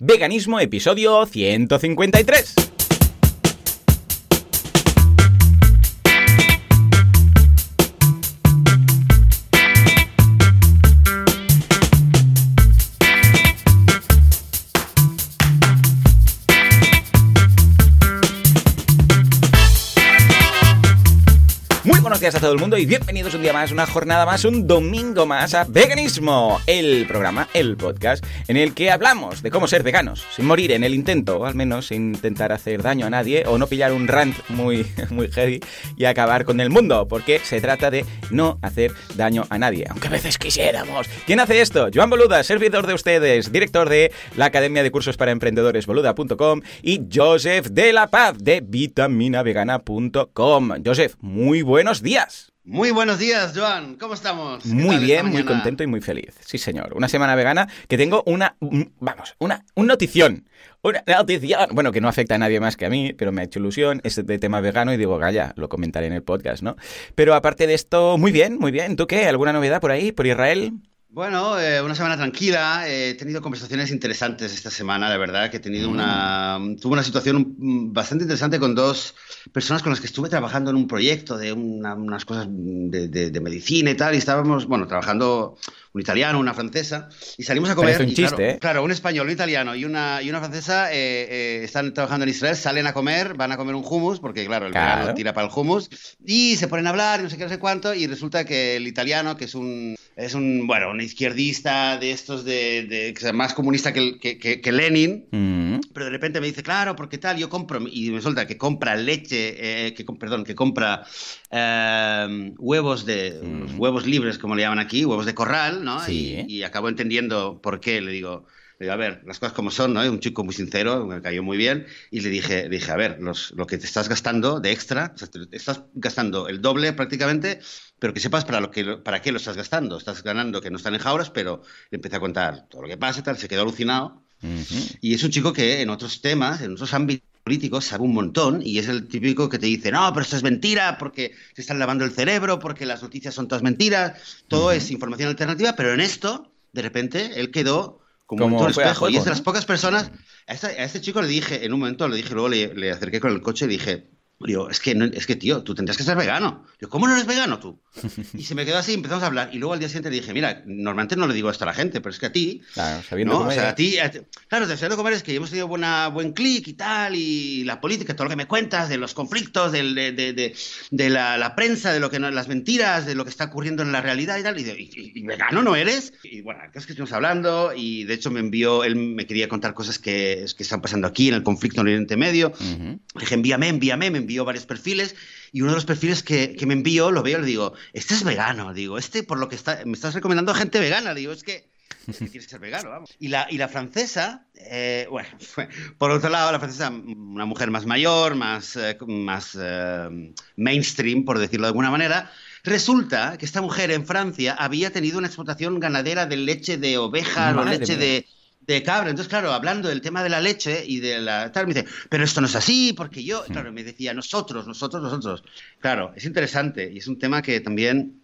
Veganismo, episodio 153. Días a todo el mundo y bienvenidos un día más, una jornada más, un domingo más a Veganismo, el programa, el podcast en el que hablamos de cómo ser veganos, sin morir en el intento, o al menos sin intentar hacer daño a nadie o no pillar un rant muy, muy heavy y acabar con el mundo, porque se trata de no hacer daño a nadie, aunque a veces quisiéramos. ¿Quién hace esto? Joan Boluda, servidor de ustedes, director de la Academia de Cursos para Emprendedores boluda.com y Joseph de la Paz de vitaminavegana.com. Joseph, muy buenos días. Muy buenos días, Joan. ¿Cómo estamos? Muy bien, muy contento y muy feliz. Sí, señor. Una semana vegana que tengo una, vamos, una, una notición. Una notición. Bueno, que no afecta a nadie más que a mí, pero me ha hecho ilusión. Es de tema vegano y digo, vaya, lo comentaré en el podcast, ¿no? Pero aparte de esto, muy bien, muy bien. ¿Tú qué? ¿Alguna novedad por ahí, por Israel? Bueno, eh, una semana tranquila. he tenido conversaciones interesantes esta semana, la verdad, que he tenido una... Tuve una situación bastante interesante con dos personas con las que estuve trabajando en un proyecto de unas cosas de, de, medicina y tal, y estábamos, bueno, trabajando un italiano, una francesa, y salimos a comer. un chiste, claro, ¿eh? claro, un español, un italiano y una, y una francesa eh, eh, están trabajando en Israel, salen a comer, van a comer un hummus, porque claro, el Claro. tira para el hummus, y se ponen a hablar, y no sé qué, no sé cuánto, y resulta que el italiano, que es un, es un bueno, un izquierdista de estos de, más comunista que, que, que- que Lenin, Mm. pero de repente me dice, claro, porque tal, yo compro, y resulta que compra leche, eh, que, perdón, que compra eh, huevos de, los huevos libres, como le llaman aquí, huevos de corral, ¿no? Sí. Y, y acabo entendiendo por qué, le digo, le digo, a ver, las cosas como son, ¿no? Un chico muy sincero, me cayó muy bien, y le dije, le dije a ver, los, lo que te estás gastando de extra, o sea, te estás gastando el doble prácticamente, pero que sepas para, lo que, para qué lo estás gastando. Estás ganando que no están en jauras, pero le empecé a contar todo lo que pasa y tal, se quedó alucinado. Ujú. Y es un chico que en otros temas, en otros ámbitos políticos, sabe un montón y es el típico que te dice, no, pero esto es mentira porque se están lavando el cerebro, porque las noticias son todas mentiras, todo es información alternativa, pero en esto, de repente, él quedó como, Como un espejo y es de las pocas personas, a este chico le dije, en un momento le dije, luego le, le acerqué con el coche y le dije, Digo, es que, no- es que, tío, tú tendrías que ser vegano. Yo, ¿cómo no eres vegano tú? Y se me quedó así empezamos a hablar. Y luego al día siguiente le dije, mira, normalmente no le digo esto a la gente, pero es que a ti, Claro, sabiendo ¿no? cómo O sea, eres. a ti, a ti- claro, de comer es que hemos tenido buena, buen clic y tal, y la política, todo lo que me cuentas, de los conflictos, del- de, de- de- de la, la prensa, de lo que no, las mentiras, de lo que está ocurriendo en la realidad y tal. Y, digo, ¿y, y- vegano no eres? Y bueno, es que estuvimos hablando, y de hecho me envió, él me quería contar cosas que, que están pasando aquí en el conflicto en Oriente Medio. Ujú. Le dije, envíame, envíame, me envió varios perfiles y uno de los perfiles que, que me envió, lo veo y le digo, este es vegano, digo, este por lo que está, me estás recomendando a gente vegana, digo, es que, es que que ser vegano, vamos. Y la, y la francesa, eh, bueno, por otro lado, la francesa, una mujer más mayor, más, eh, más eh, mainstream, por decirlo de alguna manera, Resulta que esta mujer en Francia había tenido una explotación ganadera de leche de oveja o leche mía. de, de cabra. Entonces, claro, hablando del tema de la leche y de la tal, me dice, pero esto no es así, porque yo, claro, me decía, nosotros, nosotros, nosotros. Claro, es interesante y es un tema que también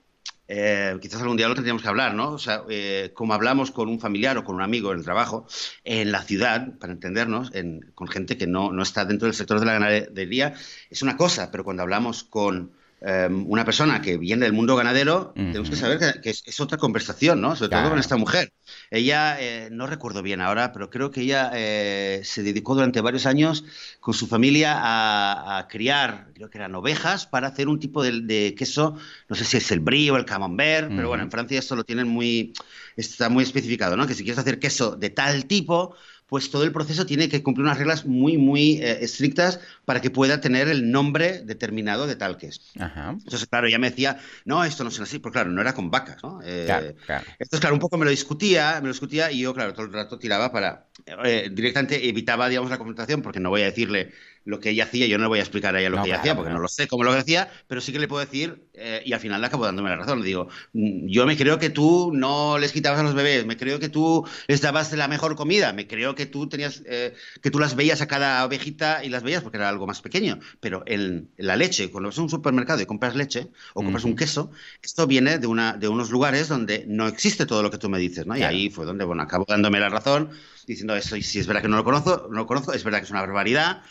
eh, quizás algún día lo tendríamos que hablar, ¿no? O sea, eh, como hablamos con un familiar o con un amigo en el trabajo, en la ciudad, para entendernos, en- con gente que no, no está dentro del sector de la ganadería, es una cosa, pero cuando hablamos con eh, una persona que viene del mundo ganadero, tenemos que saber que, que es, es otra conversación, ¿no? Sobre Claro. todo con esta mujer. Ella, eh, no recuerdo bien ahora, pero creo que ella eh, se dedicó durante varios años con su familia a, a criar, creo que eran ovejas, para hacer un tipo de, de queso, no sé si es el brie o el camembert, pero bueno, en Francia esto lo tienen muy, está muy especificado, ¿no? Que si quieres hacer queso de tal tipo, pues todo el proceso tiene que cumplir unas reglas muy, muy eh, estrictas para que pueda tener el nombre determinado de tal queso. Ajá. Entonces, claro, ella me decía, no, esto no es así, porque claro, no era con vacas, ¿no? Eh, Claro, claro. Entonces, claro, un poco me lo discutía, me lo discutía y yo, claro, todo el rato tiraba para, eh, directamente evitaba, digamos, la confrontación porque no voy a decirle lo que ella hacía, yo no le voy a explicar a ella lo No, que ella claro, hacía porque no lo sé cómo lo hacía, pero sí que le puedo decir eh, y al final le acabo dándome la razón. Le digo, "Mm, yo me creo que tú no les quitabas a los bebés, me creo que tú les dabas la mejor comida, me creo que tú tenías, eh, que tú las veías a cada ovejita y las veías porque era algo más pequeño, pero en, la leche, cuando vas a un supermercado y compras leche o compras un queso, esto viene de, una, de unos lugares donde no existe todo lo que tú me dices, ¿no? Y ahí fue donde, bueno, acabo dándome la razón diciendo eso, y si es verdad que no lo conozco, no lo conozco, es verdad que es una barbaridad.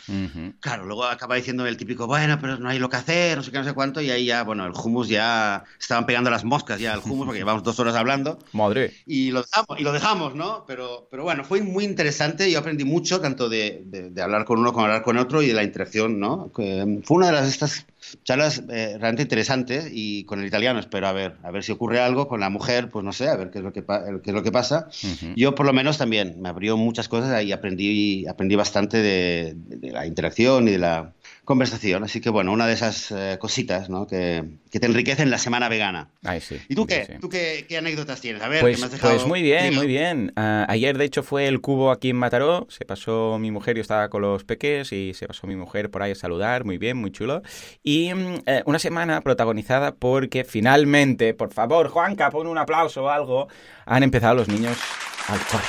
Claro, luego acaba diciendo el típico, bueno, pero no hay lo que hacer, no sé qué, no sé cuánto, y ahí ya, bueno, el hummus ya estaban pegando las moscas ya al hummus, porque llevamos dos horas hablando, Madre. y lo dejamos, y lo dejamos ¿no? Pero, pero bueno, fue muy interesante, yo aprendí mucho, tanto de, de- de hablar con uno como hablar con otro, y de la interacción, ¿no? Que, fue una de las estas charlas eh, realmente interesantes, y con el italiano espero a ver, a ver si ocurre algo, con la mujer, pues no sé, a ver qué es lo que, qué es lo que pasa. Ujú. Yo por lo menos también me abrió muchas cosas y aprendí, aprendí bastante de, de la interacción y de la conversación. Así que bueno, una de esas eh, cositas ¿no? que, que te enriquecen la semana vegana. Ay, sí. ¿Y tú Sí, qué? sí. ¿Tú qué, qué anécdotas tienes? A ver, Pues, que me has dejado... pues muy bien, Diga. muy bien. Ah, ayer, de hecho, fue el cubo aquí en Mataró. Se pasó mi mujer, yo estaba con los peques y se pasó mi mujer por ahí a saludar. Muy bien, muy chulo. Y eh, una semana protagonizada porque finalmente, por favor, Juanca, pon un aplauso o algo, han empezado los niños al cole.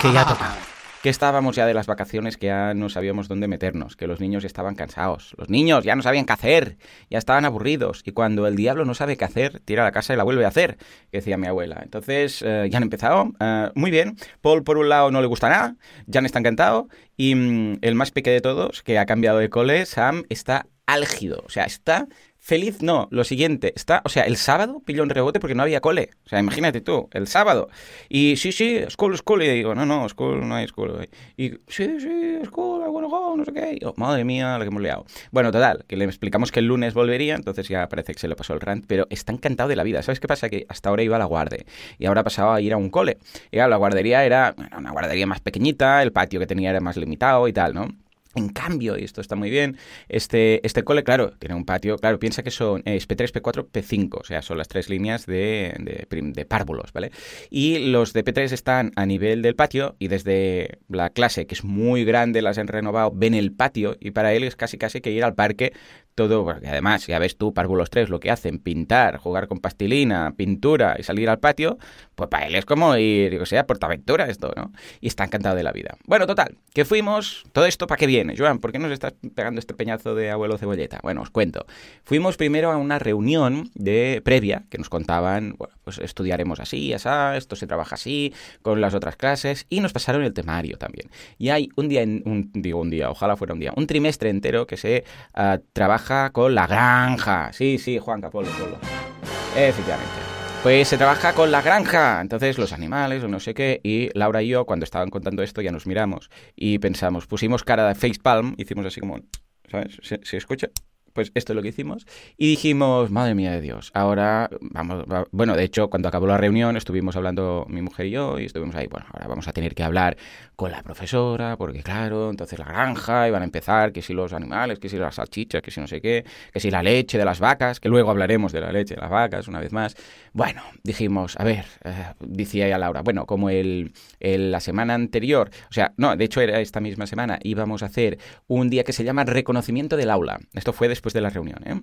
Que ya Ah. tocaba. Que estábamos ya de las vacaciones, que ya no sabíamos dónde meternos, que los niños ya estaban cansados. Los niños ya no sabían qué hacer, ya estaban aburridos. Y cuando el diablo no sabe qué hacer, tira a la casa y la vuelve a hacer, decía mi abuela. Entonces, eh, ya han empezado. eh, muy bien. Paul, por un lado, no le gusta nada. Jan está encantado. Y mm, el más peque de todos, que ha cambiado de cole, Sam, está álgido. O sea, está Feliz no, lo siguiente, está, o sea, el sábado pilló un rebote porque no había cole. O sea, imagínate tú, el sábado. Y sí, sí, school, school. Y digo, no, no, school, no hay school. Y sí, sí, school, wanna go, no sé qué. Y yo, madre mía, lo que hemos liado. Bueno, total, que le explicamos que el lunes volvería, entonces ya parece que se le pasó el rant, pero está encantado de la vida. ¿Sabes qué pasa? Que hasta ahora iba a la guardia y ahora pasaba a ir a un cole. Y claro, la guardería era bueno, una guardería más pequeñita, el patio que tenía era más limitado y tal, ¿no? En cambio, y esto está muy bien, este, este cole, claro, tiene un patio, claro, piensa que son eh, es P3, P4, P5, o sea, son las tres líneas de, de párvulos, ¿vale? Y los de P3 están a nivel del patio y desde la clase, que es muy grande, las han renovado, ven el patio y para él es casi casi que ir al parque todo, porque además, ya ves tú, párvulos 3, lo que hacen, pintar, jugar con pastilina, pintura y salir al patio, pues para él es como ir, yo sé, a Portaventura esto, ¿no? Y está encantado de la vida. Bueno, total, que fuimos, todo esto para qué viene, Joan, ¿por qué nos estás pegando este peñazo de abuelo cebolleta? Bueno, os cuento. Fuimos primero a una reunión de previa que nos contaban, bueno, pues estudiaremos así, así, esto se trabaja así, con las otras clases, y nos pasaron el temario también. Y hay un día, un, digo un día, ojalá fuera un día, un trimestre entero que se ah, trabaja con la granja. Sí, sí, Juan Capolo, Polo. Efectivamente. Pues se trabaja con la granja, entonces los animales o no sé qué, y Laura y yo cuando estaban contando esto ya nos miramos y pensamos, pusimos cara de facepalm, hicimos así como, ¿sabes? ¿Se, se escucha? Pues esto es lo que hicimos y dijimos, madre mía de Dios, ahora vamos, va- bueno, de hecho cuando acabó la reunión estuvimos hablando mi mujer y yo y estuvimos ahí, bueno, ahora vamos a tener que hablar con la profesora porque claro, entonces la granja y van a empezar, que si los animales, que si las salchichas, que si no sé qué, que si la leche de las vacas, que luego hablaremos de la leche de las vacas una vez más. Bueno, dijimos, a ver, eh, decía ella Laura, bueno, como el- la semana anterior, o sea, no, de hecho era esta misma semana, íbamos a hacer un día que se llama reconocimiento del aula. Esto fue después de la reunión, ¿eh?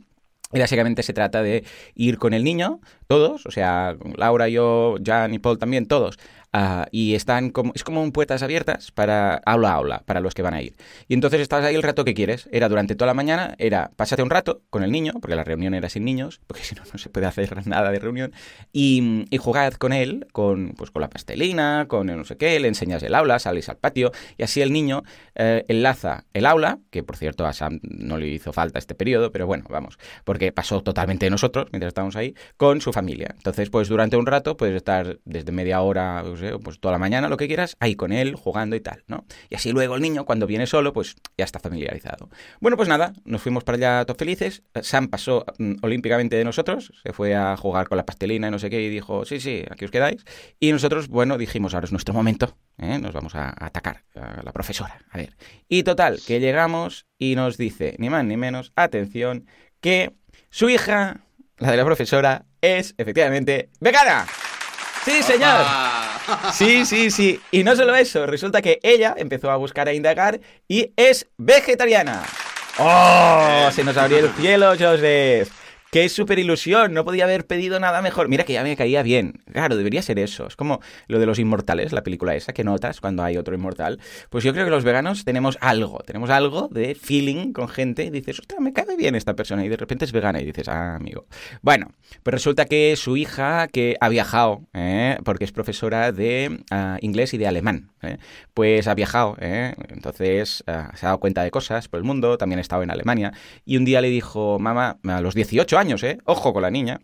Y básicamente se trata de ir con el niño, todos, o sea, Laura, yo, Jan y Paul también, todos, ah, y están como, es como un puertas abiertas para aula a aula, para los que van a ir. Y entonces estás ahí el rato que quieres. Era durante toda la mañana, era pásate un rato con el niño, porque la reunión era sin niños, porque si no, no se puede hacer nada de reunión, y, jugad con él, con, pues, con la pastelina, con el no sé qué, le enseñas el aula, salís al patio, y así el niño eh, enlaza el aula, que por cierto a Sam no le hizo falta este periodo, pero bueno, vamos, porque pasó totalmente de nosotros mientras estábamos ahí, con su familia. Entonces, pues durante un rato puedes estar desde media hora, no sé, pues toda la mañana, lo que quieras, ahí con él, jugando y tal, ¿no? Y así luego el niño, cuando viene solo, pues ya está familiarizado. Bueno, pues nada, nos fuimos para allá todos felices. Sam pasó mm, olímpicamente de nosotros, se fue a jugar con la pastelina y no sé qué, y dijo, sí, sí, aquí os quedáis. Y nosotros, bueno, dijimos, ahora es nuestro momento, ¿eh? nos vamos a atacar a la profesora. A ver. Y total, que llegamos y nos dice, ni más ni menos, atención, que su hija, la de la profesora, es efectivamente vegana. Sí, señor. Ah. Sí, sí, sí. Y no solo eso, resulta que ella empezó a buscar e indagar y es vegetariana. ¡Oh! Se nos abrió el cielo, Joseph. Qué súper ilusión, no podía haber pedido nada mejor. Mira que ya me caía bien. Claro, debería ser eso. Es como lo de los inmortales, la película esa, que notas cuando hay otro inmortal. Pues yo creo que los veganos tenemos algo, tenemos algo de feeling con gente y dices, ostras, me cae bien esta persona y de repente es vegana y dices, ah, amigo. Bueno, pues resulta que su hija, que ha viajado, ¿eh? porque es profesora de uh, inglés y de alemán, ¿eh? pues ha viajado, ¿eh? entonces uh, se ha dado cuenta de cosas por el mundo, también ha estado en Alemania y un día le dijo, mamá, a los 18 años, ¿eh? Ojo con la niña.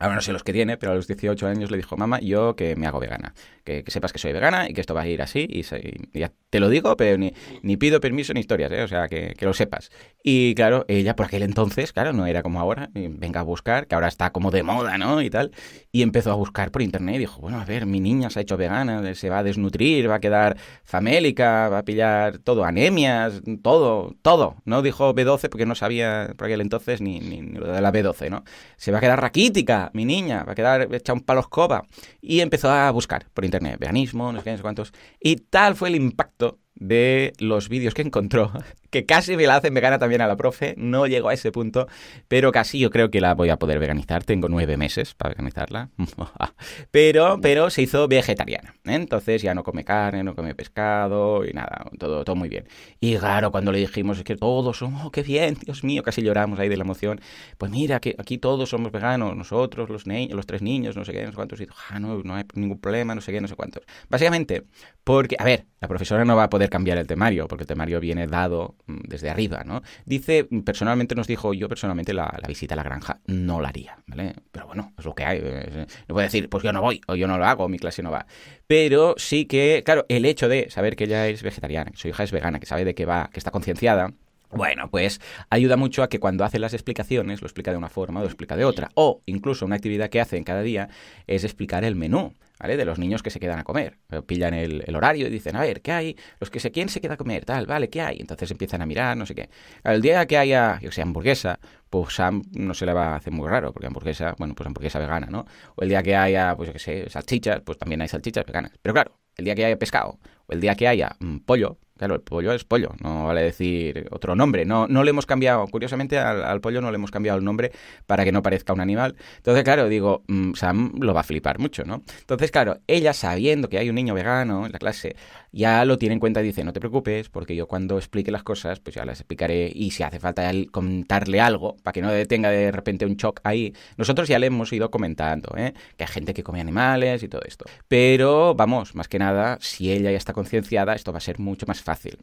Ahora no sé los que tiene, pero a los 18 años le dijo, mamá, yo que me hago vegana. Que, sepas que soy vegana y que esto va a ir así. Y, se, ya te lo digo, pero ni, pido permiso ni historias, ¿eh? O sea, que, que, lo sepas. Y claro, ella por aquel entonces, claro, no era como ahora. Venga a buscar, que ahora está como de moda, ¿no? Y tal. Y empezó a buscar por internet y dijo, bueno, a ver, mi niña se ha hecho vegana, se va a desnutrir, va a quedar famélica, va a pillar todo, anemias, todo, todo. No dijo B12 porque no sabía por aquel entonces ni, ni, ni lo de la B12, ¿no? Se va a quedar raquítica mi niña, va a quedar hecha un palo escoba. Y empezó a buscar por internet, veganismo, no sé qué, no sé cuántos. Y tal fue el impacto de los vídeos que encontró, que casi me la hacen vegana también a la profe, no llego a ese punto, pero casi yo creo que la voy a poder veganizar, tengo nueve meses para veganizarla, pero, pero se hizo vegetariana, entonces ya no come carne, no come pescado y nada, todo, todo muy bien. Y claro, cuando le dijimos es que todos somos, oh, qué bien, Dios mío, casi lloramos ahí de la emoción, pues mira, que aquí todos somos veganos, nosotros, los, los tres niños, no sé qué, no sé cuántos, y ah, no, no hay ningún problema, no sé qué, no sé cuántos. Básicamente, porque, a ver, la profesora no va a poder cambiar el temario, porque el temario viene dado desde arriba, ¿no? Dice, personalmente nos dijo, yo personalmente la, visita a la granja no la haría, ¿vale? Pero bueno, es lo que hay. No puedo decir, pues yo no voy, o yo no lo hago, mi clase no va. Pero sí que, claro, el hecho de saber que ella es vegetariana, que su hija es vegana, que sabe de qué va, que está concienciada, bueno, pues ayuda mucho a que cuando hace las explicaciones lo explica de una forma o lo explica de otra. O incluso una actividad que hacen cada día es explicar el menú. ¿Vale? De los niños que se quedan a comer. Pillan el, el, horario y dicen, a ver, ¿qué hay? Los que se quién se queda a comer, tal, vale, ¿qué hay? Entonces empiezan a mirar, no sé qué. El día que haya, yo sé, hamburguesa, pues Sam no se le va a hacer muy raro, porque hamburguesa, bueno, pues hamburguesa vegana, ¿no? O el día que haya, pues yo qué sé, salchichas, pues también hay salchichas veganas. Pero claro, el día que haya pescado, o el día que haya mmm, pollo, Claro, el pollo es pollo, no vale decir otro nombre. No, no le hemos cambiado, curiosamente al, al, pollo no le hemos cambiado el nombre para que no parezca un animal. Entonces, claro, digo, mmm, Sam lo va a flipar mucho, ¿no? Entonces, claro, ella sabiendo que hay un niño vegano en la clase, ya lo tiene en cuenta y dice, no te preocupes, porque yo cuando explique las cosas, pues ya las explicaré y si hace falta contarle algo, para que no detenga de repente un shock ahí, nosotros ya le hemos ido comentando, ¿eh? Que hay gente que come animales y todo esto. Pero, vamos, más que nada, si ella ya está concienciada, esto va a ser mucho más fácil.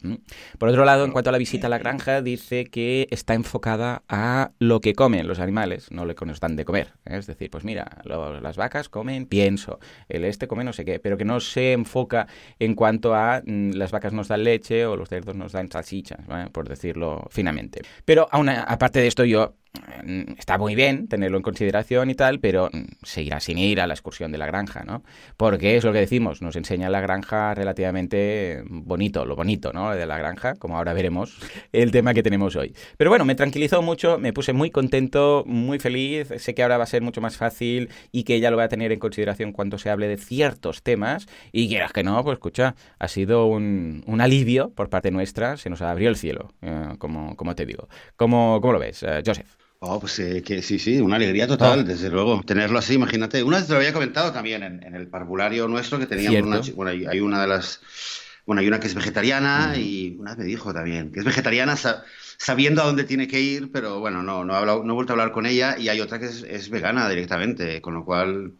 Por otro lado, en cuanto a la visita a la granja, dice que está enfocada a lo que comen los animales, no lo que dan de comer. ¿eh? Es decir, pues mira, las vacas comen pienso, el este come no sé qué, pero que no se enfoca en cuanto a mm, las vacas nos dan leche o los cerdos nos dan salchichas, por decirlo finamente. Pero aún aparte de esto, yo está muy bien tenerlo en consideración y tal, pero seguirá sin ir a la excursión de la granja, ¿no? Porque es lo que decimos, nos enseña la granja relativamente bonito, lo bonito, ¿no? De la granja, como ahora veremos el tema que tenemos hoy. Pero bueno, me tranquilizó mucho, me puse muy contento, muy feliz, sé que ahora va a ser mucho más fácil y que ella lo va a tener en consideración cuando se hable de ciertos temas y quieras que no, pues escucha, ha sido un, alivio por parte nuestra, se nos abrió el cielo, eh, como, como te digo. ¿Cómo, cómo lo ves, uh, Joseph? Oh, pues eh, que sí, sí, una alegría total, oh. desde luego. Tenerlo así, imagínate. Una vez te lo había comentado también en, en el parvulario nuestro que teníamos una, bueno, hay, hay, una de las bueno, hay una que es vegetariana y una vez me dijo también que es vegetariana sa sabiendo a dónde tiene que ir, pero bueno, no, no he, hablado, no he vuelto a hablar con ella y hay otra que es, es vegana directamente, con lo cual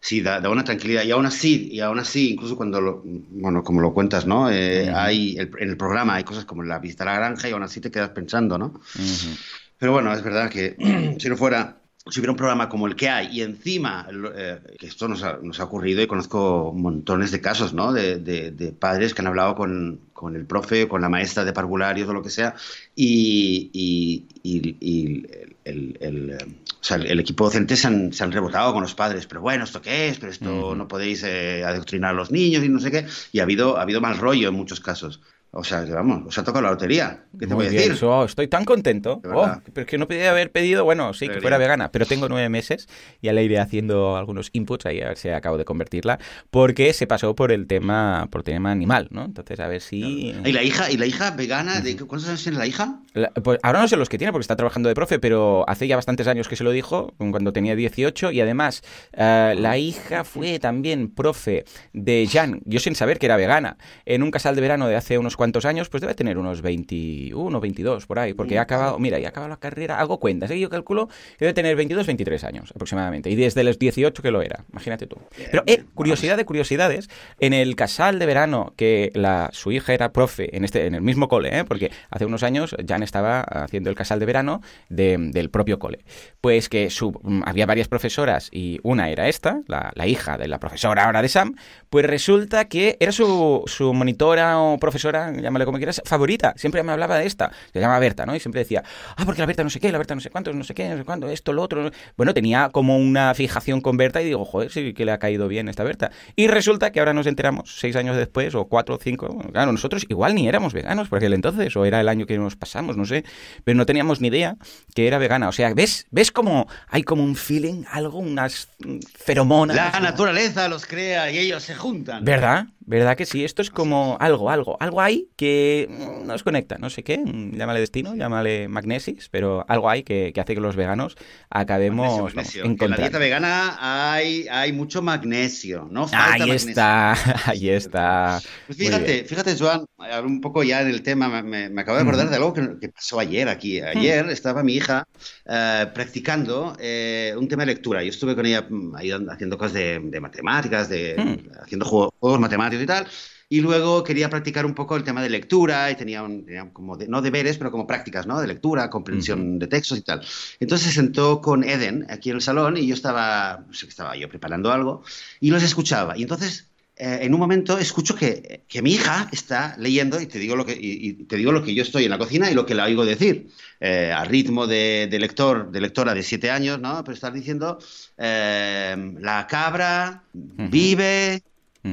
sí, da, da, una tranquilidad. Y aún así, y aún así, incluso cuando, lo, bueno, como lo cuentas, ¿no? Eh, uh -huh. hay, el, en el programa hay cosas como la visita a la granja y aún así te quedas pensando, ¿no? Uh -huh. Pero bueno, es verdad que si no fuera, si hubiera un programa como el que hay y encima, eh, que esto nos ha, nos ha, ocurrido y conozco montones de casos, ¿no? De, de, de padres que han hablado con, con, el profe, con la maestra de parvularios o lo que sea, y, y, y, y el, el, o sea, el, equipo docente se han, se han, rebotado con los padres, pero bueno, ¿esto qué es? Pero esto uh -huh. no podéis eh, adoctrinar a los niños y no sé qué, y ha habido, ha habido mal rollo en muchos casos. O sea, vamos, os ha tocado la lotería. ¿Qué te Muy voy a bien, decir? estoy tan contento. Oh, pero es que no podía haber pedido, bueno, sí, que fuera vegana, pero tengo nueve meses y ya le iré haciendo algunos inputs ahí a ver si acabo de convertirla, porque se pasó por el tema, por el tema animal, ¿no? Entonces, a ver si... ¿Y la hija, y la hija vegana? ¿de ¿Cuántos años tiene la hija? La- pues ahora no sé los que tiene porque está trabajando de profe, pero hace ya bastantes años que se lo dijo, cuando tenía 18, y además eh, la hija fue también profe de Jan, yo sin saber que era vegana, en un casal de verano de hace unos cuantos años, pues debe tener unos 21, 22 por ahí, porque ha acabado, mira, ya ha acabado la carrera, hago cuentas, ¿eh? yo calculo que debe tener 22, 23 años aproximadamente, y desde los 18 que lo era, imagínate tú. Pero, eh, curiosidad de curiosidades, en el casal de verano que la, su hija era profe en, este, en el mismo cole, ¿eh? porque hace unos años Jan estaba haciendo el casal de verano de- del propio cole. Pues que su, mm, había varias profesoras y una era esta, la, la hija de la profesora ahora de Sam, pues resulta que era su, su monitora o profesora, llámale como quieras, favorita. Siempre me hablaba de esta. Se llama Berta, ¿no? Y siempre decía, ah, porque la Berta no sé qué, la Berta no sé cuántos, no sé qué, no sé cuánto, esto, lo otro. Bueno, tenía como una fijación con Berta y digo, joder, sí que le ha caído bien esta Berta. Y resulta que ahora nos enteramos, seis años después, o cuatro o cinco, claro, nosotros igual ni éramos veganos por aquel entonces, o era el año que nos pasamos, no sé, pero no teníamos ni idea que era vegana. O sea, ¿ves? ¿Ves como hay como un feeling, algo, unas mm, feromonas? La naturaleza los crea y ellos se juntan. ¿Verdad? ¿Verdad que sí? Esto es como algo, algo, algo hay que mm, nos conecta, no sé qué, mm, llámale destino, llámale magnesis, pero algo hay que, que hace que los veganos acabemos Magnesio, vamos, magnesio. En la dieta vegana hay, hay mucho magnesio, no falta Ahí magnesio. está, ahí está. Pues fíjate, fíjate, Joan, un poco ya en el tema, me, me- acabo de acordar de algo que, que pasó ayer aquí. Ayer estaba mi hija eh, practicando eh, un tema de lectura. Yo estuve con ella mm, ahí haciendo cosas de, de matemáticas, de, Mm. haciendo juegos, juegos matemáticos y tal. Y luego quería practicar un poco el tema de lectura y tenía, un- tenía como, de- no deberes, pero como prácticas, ¿no? De lectura, comprensión de textos y tal. Entonces se sentó con Eden aquí en el salón y yo estaba, no sé qué estaba yo preparando algo y los escuchaba. Y entonces eh, en un momento escucho que, que mi hija está leyendo y te digo lo que y, y te digo lo que yo estoy en la cocina y lo que la oigo decir eh, a ritmo de, de lector de lectora de siete años no pero está diciendo eh, la cabra vive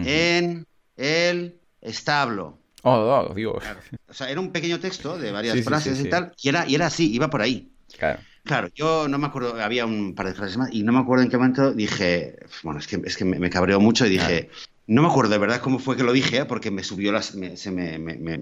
en el establo Oh, oh, Dios. o sea era un pequeño texto de varias Sí, frases sí, y sí. tal y era y era así iba por ahí Claro. Claro, yo no me acuerdo, había un par de frases más y no me acuerdo en qué momento dije, bueno, es que, es que me, me cabreó mucho y dije, no me acuerdo de verdad cómo fue que lo dije, porque me subió las, me- se me- me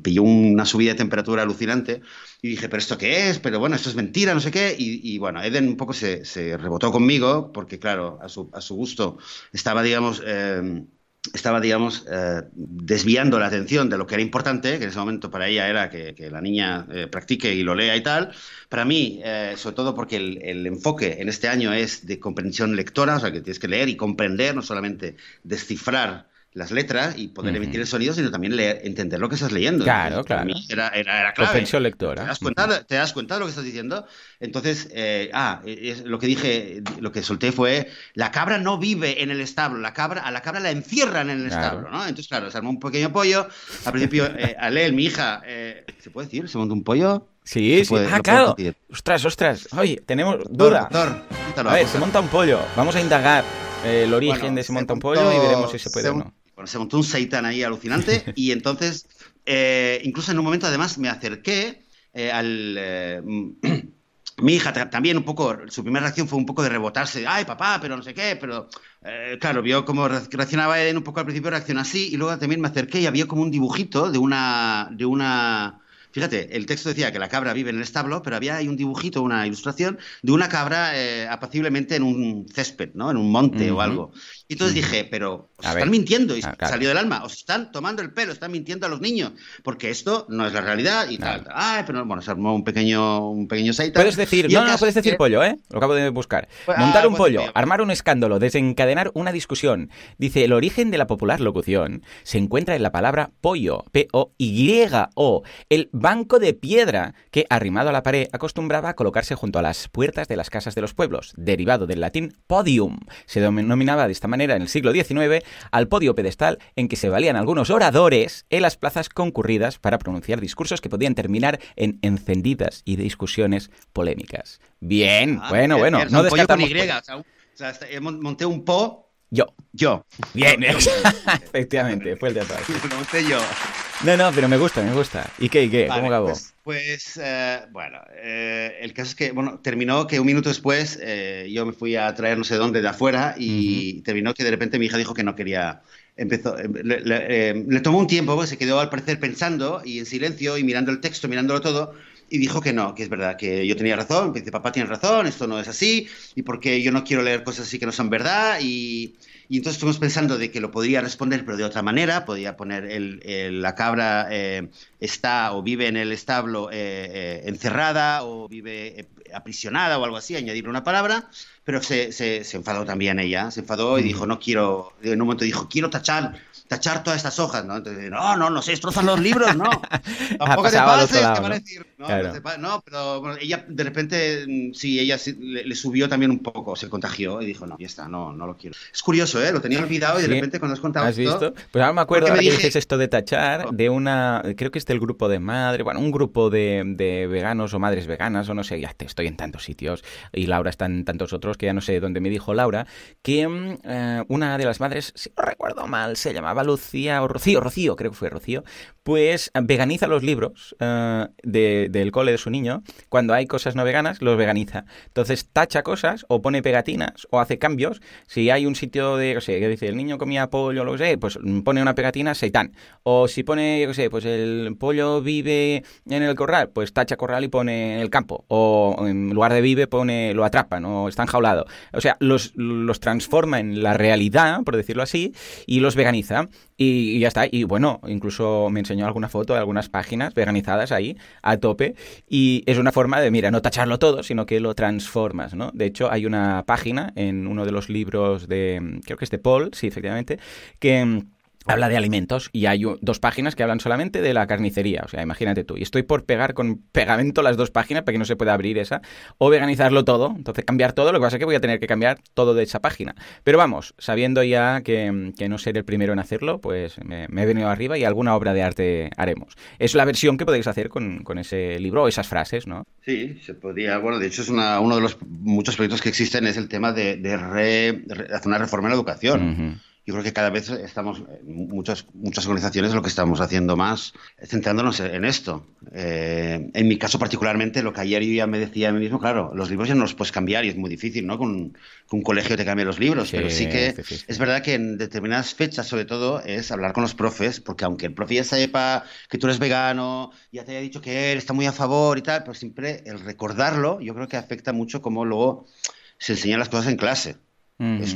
pilló una subida de temperatura alucinante y dije, pero ¿esto qué es? Pero bueno, esto es mentira, no sé qué. Y, y bueno, Eden un poco se, se rebotó conmigo, porque claro, a su, a su gusto estaba, digamos, eh, estaba, digamos, eh, desviando la atención de lo que era importante, que en ese momento para ella era que, la niña eh, practique y lo lea y tal. Para mí, eh, sobre todo porque el, el enfoque en este año es de comprensión lectora, o sea, que tienes que leer y comprender, no solamente descifrar las letras y poder emitir el sonido, sino también leer, entender lo que estás leyendo. Claro, Entonces, claro. era, era, era clave. Comprensión lectora. ¿Te das, cuenta, ¿Te das cuenta de lo que estás diciendo? Entonces, eh, ah, es- lo que dije, lo que solté fue, la cabra no vive en el establo, la cabra, a la cabra la encierran en el Claro. establo, ¿no? Entonces, claro, se armó un pequeño pollo. Al principio, eh, Alel, mi hija, eh, ¿se puede decir? ¿Se montó un pollo? Sí, Se sí. puede- ah, claro. Ostras, ostras. Oye, tenemos duda. Doctor, A ver, se monta un pollo. Vamos a indagar eh, el origen Bueno, de se monta un pollo y veremos si se puede se o no. Bueno, se montó un seitán ahí alucinante y entonces, eh, incluso en un momento además me acerqué eh, al... eh, mi hija ta- también un poco, su primera reacción fue un poco de rebotarse, ay papá, pero no sé qué, pero eh, claro, vio cómo re- reaccionaba Eden un poco al principio, reaccionó así y luego también me acerqué y había como un dibujito de una... De una Fíjate, el texto decía que la cabra vive en el establo, pero había ahí un dibujito, una ilustración de una cabra eh, apaciblemente en un césped, ¿no? En un monte o algo. Y entonces dije, pero os A están ver. mintiendo, y Ah, claro. salió del alma, os están tomando el pelo, están mintiendo a los niños, porque esto no es la realidad y tal. Ay, pero bueno, se armó un pequeño, un pequeño seita. Puedes decir, no, no, puedes es decir que- pollo, ¿eh? Lo acabo de buscar. Pues, Montar ah, un pues, pollo, pollo. armar un escándalo, desencadenar una discusión. Dice, el origen de la popular locución se encuentra en la palabra pollo, P-O-Y-O, el banco de piedra que, arrimado a la pared, acostumbraba a colocarse junto a las puertas de las casas de los pueblos, derivado del latín podium. Se denominaba de esta manera en el siglo XIX al podio pedestal en que se valían algunos oradores en las plazas concurridas para pronunciar discursos que podían terminar en encendidas y discusiones polémicas. Bien, Ah, bueno, bueno, bien, no con descartamos... Y, pollo. o sea, un- o sea, hasta- eh, mon- monté un po, Yo. yo. Bien, efectivamente, fue el de atrás. Lo monté yo. No, no, pero me gusta, me gusta. ¿Y qué, y qué? ¿Cómo acabó? Pues, pues eh, bueno, eh, el caso es que, bueno, terminó que un minuto después eh, yo me fui a traer no sé dónde de afuera y terminó que de repente mi hija dijo que no quería, empezó, le, tomó un tiempo, pues, se quedó al parecer pensando y en silencio y mirando el texto, mirándolo todo y dijo que no, que es verdad, que yo tenía razón, que dice, papá tiene razón, esto no es así, y porque yo no quiero leer cosas así que no son verdad, y, y entonces estuvimos pensando de que lo podría responder, pero de otra manera, podía poner la cabra eh, está o vive en el establo eh, eh, encerrada o vive aprisionada o algo así, añadirle una palabra, pero se, se, se enfadó también ella, se enfadó y mm. dijo, no quiero, en un momento dijo, quiero tachar tachar todas estas hojas, ¿no? Entonces, no, no, no se destrozan los libros, no. Tampoco te pases, te van a decir, no, no, pero bueno, ella de repente, mm, sí, ella le, subió también un poco, se contagió y dijo, no, ya está, no, no lo quiero. Es curioso, ¿eh? Lo tenía olvidado y de repente cuando has contado ¿Has visto? pues ahora me acuerdo me que dices esto de tachar, de una, creo que es del grupo de madre, bueno, un grupo de, de, veganos o madres veganas, o no sé, ya te estoy en tantos sitios y Laura está en tantos otros que ya no sé dónde me dijo Laura, que mm, eh, una de las madres, si no recuerdo mal, se llamaba Lucía o Rocío, Rocío, creo que fue Rocío, pues veganiza los libros uh, de, del cole de su niño. Cuando hay cosas no veganas, los veganiza. Entonces tacha cosas o pone pegatinas o hace cambios. Si hay un sitio de, no sé, que dice el niño comía pollo, lo que sé, pues pone una pegatina seitán. O si pone, qué sé, pues el pollo vive en el corral, pues tacha corral y pone el campo. O en lugar de vive pone lo atrapan o está enjaulado. O sea, los, los transforma en la realidad, por decirlo así, y los veganiza. Y, ya está. Y bueno, incluso me enseñó alguna foto de algunas páginas veganizadas ahí a tope. Y es una forma de, mira, no tacharlo todo, sino que lo transformas, ¿no? De hecho, hay una página en uno de los libros de, creo que es de Paul, sí, efectivamente, que habla de alimentos y hay dos páginas que hablan solamente de la carnicería. O sea, imagínate tú. Y estoy por pegar con pegamento las dos páginas para que no se pueda abrir esa. O veganizarlo todo. Entonces cambiar todo. Lo que pasa es que voy a tener que cambiar todo de esa página. Pero vamos, sabiendo ya que, no seré el primero en hacerlo, pues me, he venido arriba y alguna obra de arte haremos. Es la versión que podéis hacer con, ese libro o esas frases, ¿no? Sí, se podía. Bueno, de hecho es uno de los muchos proyectos que existen es el tema de, hacer una reforma en la educación yo creo que cada vez estamos, muchas, muchas organizaciones lo que estamos haciendo más, centrándonos en esto. Eh, en mi caso particularmente, lo que ayer yo ya me decía a mí mismo, claro, los libros ya no los puedes cambiar y es muy difícil, ¿no? Con, un colegio te cambie los libros, pero sí que es verdad que en determinadas fechas, sobre todo, es hablar con los profes, porque aunque el profe ya sepa que tú eres vegano, ya te haya dicho que él está muy a favor y tal, pero siempre el recordarlo, yo creo que afecta mucho cómo luego se enseñan las cosas en clase es,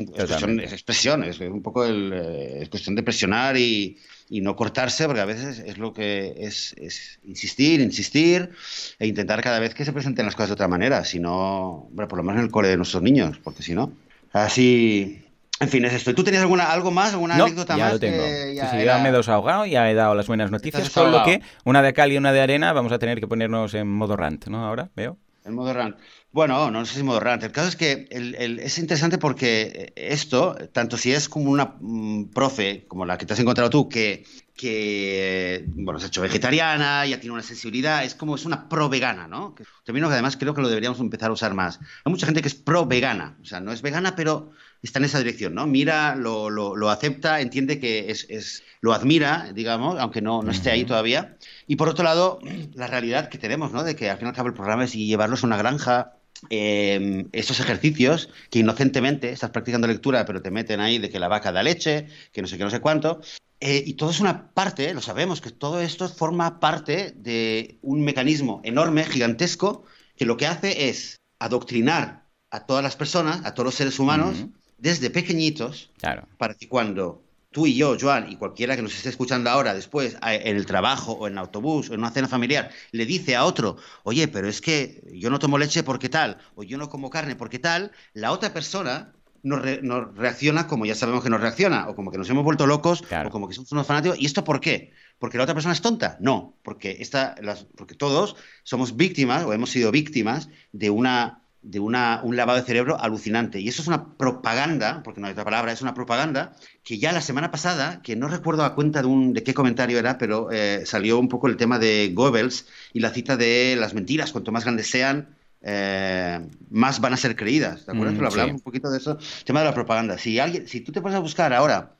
expresión, es un poco el, eh, es cuestión de presionar y, y, no cortarse, porque a veces es lo que es, es, insistir, insistir e intentar cada vez que se presenten las cosas de otra manera, si no, bueno, por lo menos en el cole de nuestros niños, porque si no, así. En fin, es esto. ¿Tú tenías alguna, algo más, alguna anécdota ya más? Lo tengo. ya, sí, ya me he desahogado, ya he dado las buenas noticias, con lo que una de cal y una de arena vamos a tener que ponernos en modo rant, ¿no? Ahora, veo. En modo rant. Bueno, no sé si modo rant. El caso es que es interesante porque esto, tanto si es como una mm, profe, como la que te has encontrado tú, que, que bueno, se ha hecho vegetariana, ya tiene una sensibilidad, es como es una pro vegana, ¿no? Que, término que además creo que lo deberíamos empezar a usar más. Hay mucha gente que es pro vegana, o sea, no es vegana, pero está en esa dirección, ¿no? Mira, lo, lo, acepta, entiende que es, es, lo admira, digamos, aunque no, no esté ahí todavía. Y por otro lado, la realidad que tenemos, ¿no? De que al fin y al cabo el programa es llevarlos a una granja eh, estos ejercicios que inocentemente estás practicando lectura, pero te meten ahí de que la vaca da leche, que no sé qué, no sé cuánto. Eh, y todo es una parte, lo sabemos, que todo esto forma parte de un mecanismo enorme, gigantesco, que lo que hace es adoctrinar a todas las personas, a todos los seres humanos, desde pequeñitos, para que cuando tú y yo, Joan, y cualquiera que nos esté escuchando ahora, después, en el trabajo o en el autobús o en una cena familiar, le dice a otro, oye, pero es que yo no tomo leche porque tal, o yo no como carne porque tal, la otra persona nos, reacciona como ya sabemos que nos reacciona, o como que nos hemos vuelto locos, o como que somos unos fanáticos. ¿Y esto por qué? ¿Porque la otra persona es tonta? No, porque, esta, las, porque todos somos víctimas o hemos sido víctimas de una de una, un lavado de cerebro alucinante. Y eso es una propaganda, porque no hay otra palabra, es una propaganda que ya la semana pasada, que no recuerdo a cuenta de, un, de qué comentario era, pero eh, salió un poco el tema de Goebbels y la cita de las mentiras, cuanto más grandes sean, eh, más van a ser creídas. ¿Te acuerdas? Mm, hablamos un poquito de eso. El tema de la propaganda. Si, alguien, si tú te pones a buscar ahora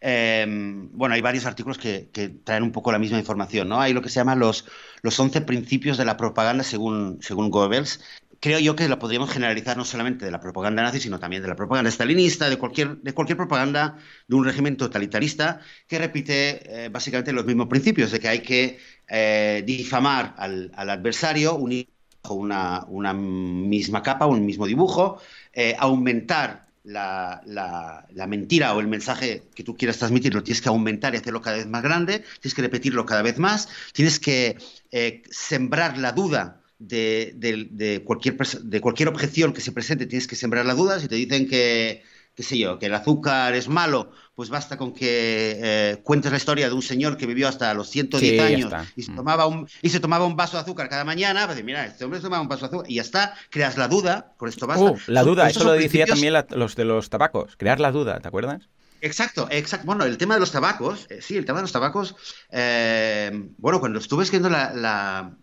Em, bueno, hay varios artículos que, traen un poco la misma información, ¿no? Hay lo que se llama los, los 11 principios de la propaganda según, según Goebbels. Creo yo que lo podríamos generalizar no solamente de la propaganda nazi, sino también de la propaganda stalinista, de cualquier, de cualquier propaganda de un régimen totalitarista que repite eh, básicamente los mismos principios, de que hay que eh, difamar al, adversario, unir una, una misma capa, un mismo dibujo, eh, aumentar la, la, mentira o el mensaje que tú quieras transmitir lo tienes que aumentar y hacerlo cada vez más grande, tienes que repetirlo cada vez más, tienes que sembrar la duda de, de, cualquier, de cualquier objeción que se presente, tienes que sembrar la duda. Si te dicen que, qué sé yo, que el azúcar es malo, pues basta con que eh, cuentes la historia de un señor que vivió hasta los 110 años y se, mm. tomaba un, y se tomaba un vaso de azúcar cada mañana, pues mira, este hombre se tomaba un vaso de azúcar y ya está, creas la duda, con esto basta. Uh, la duda, eso lo decía también los de los tabacos, crear la duda, ¿te acuerdas? Exacto, exacto. Bueno, el tema de los tabacos, eh, sí, el tema de los tabacos, eh, bueno, cuando estuve escribiendo la, la,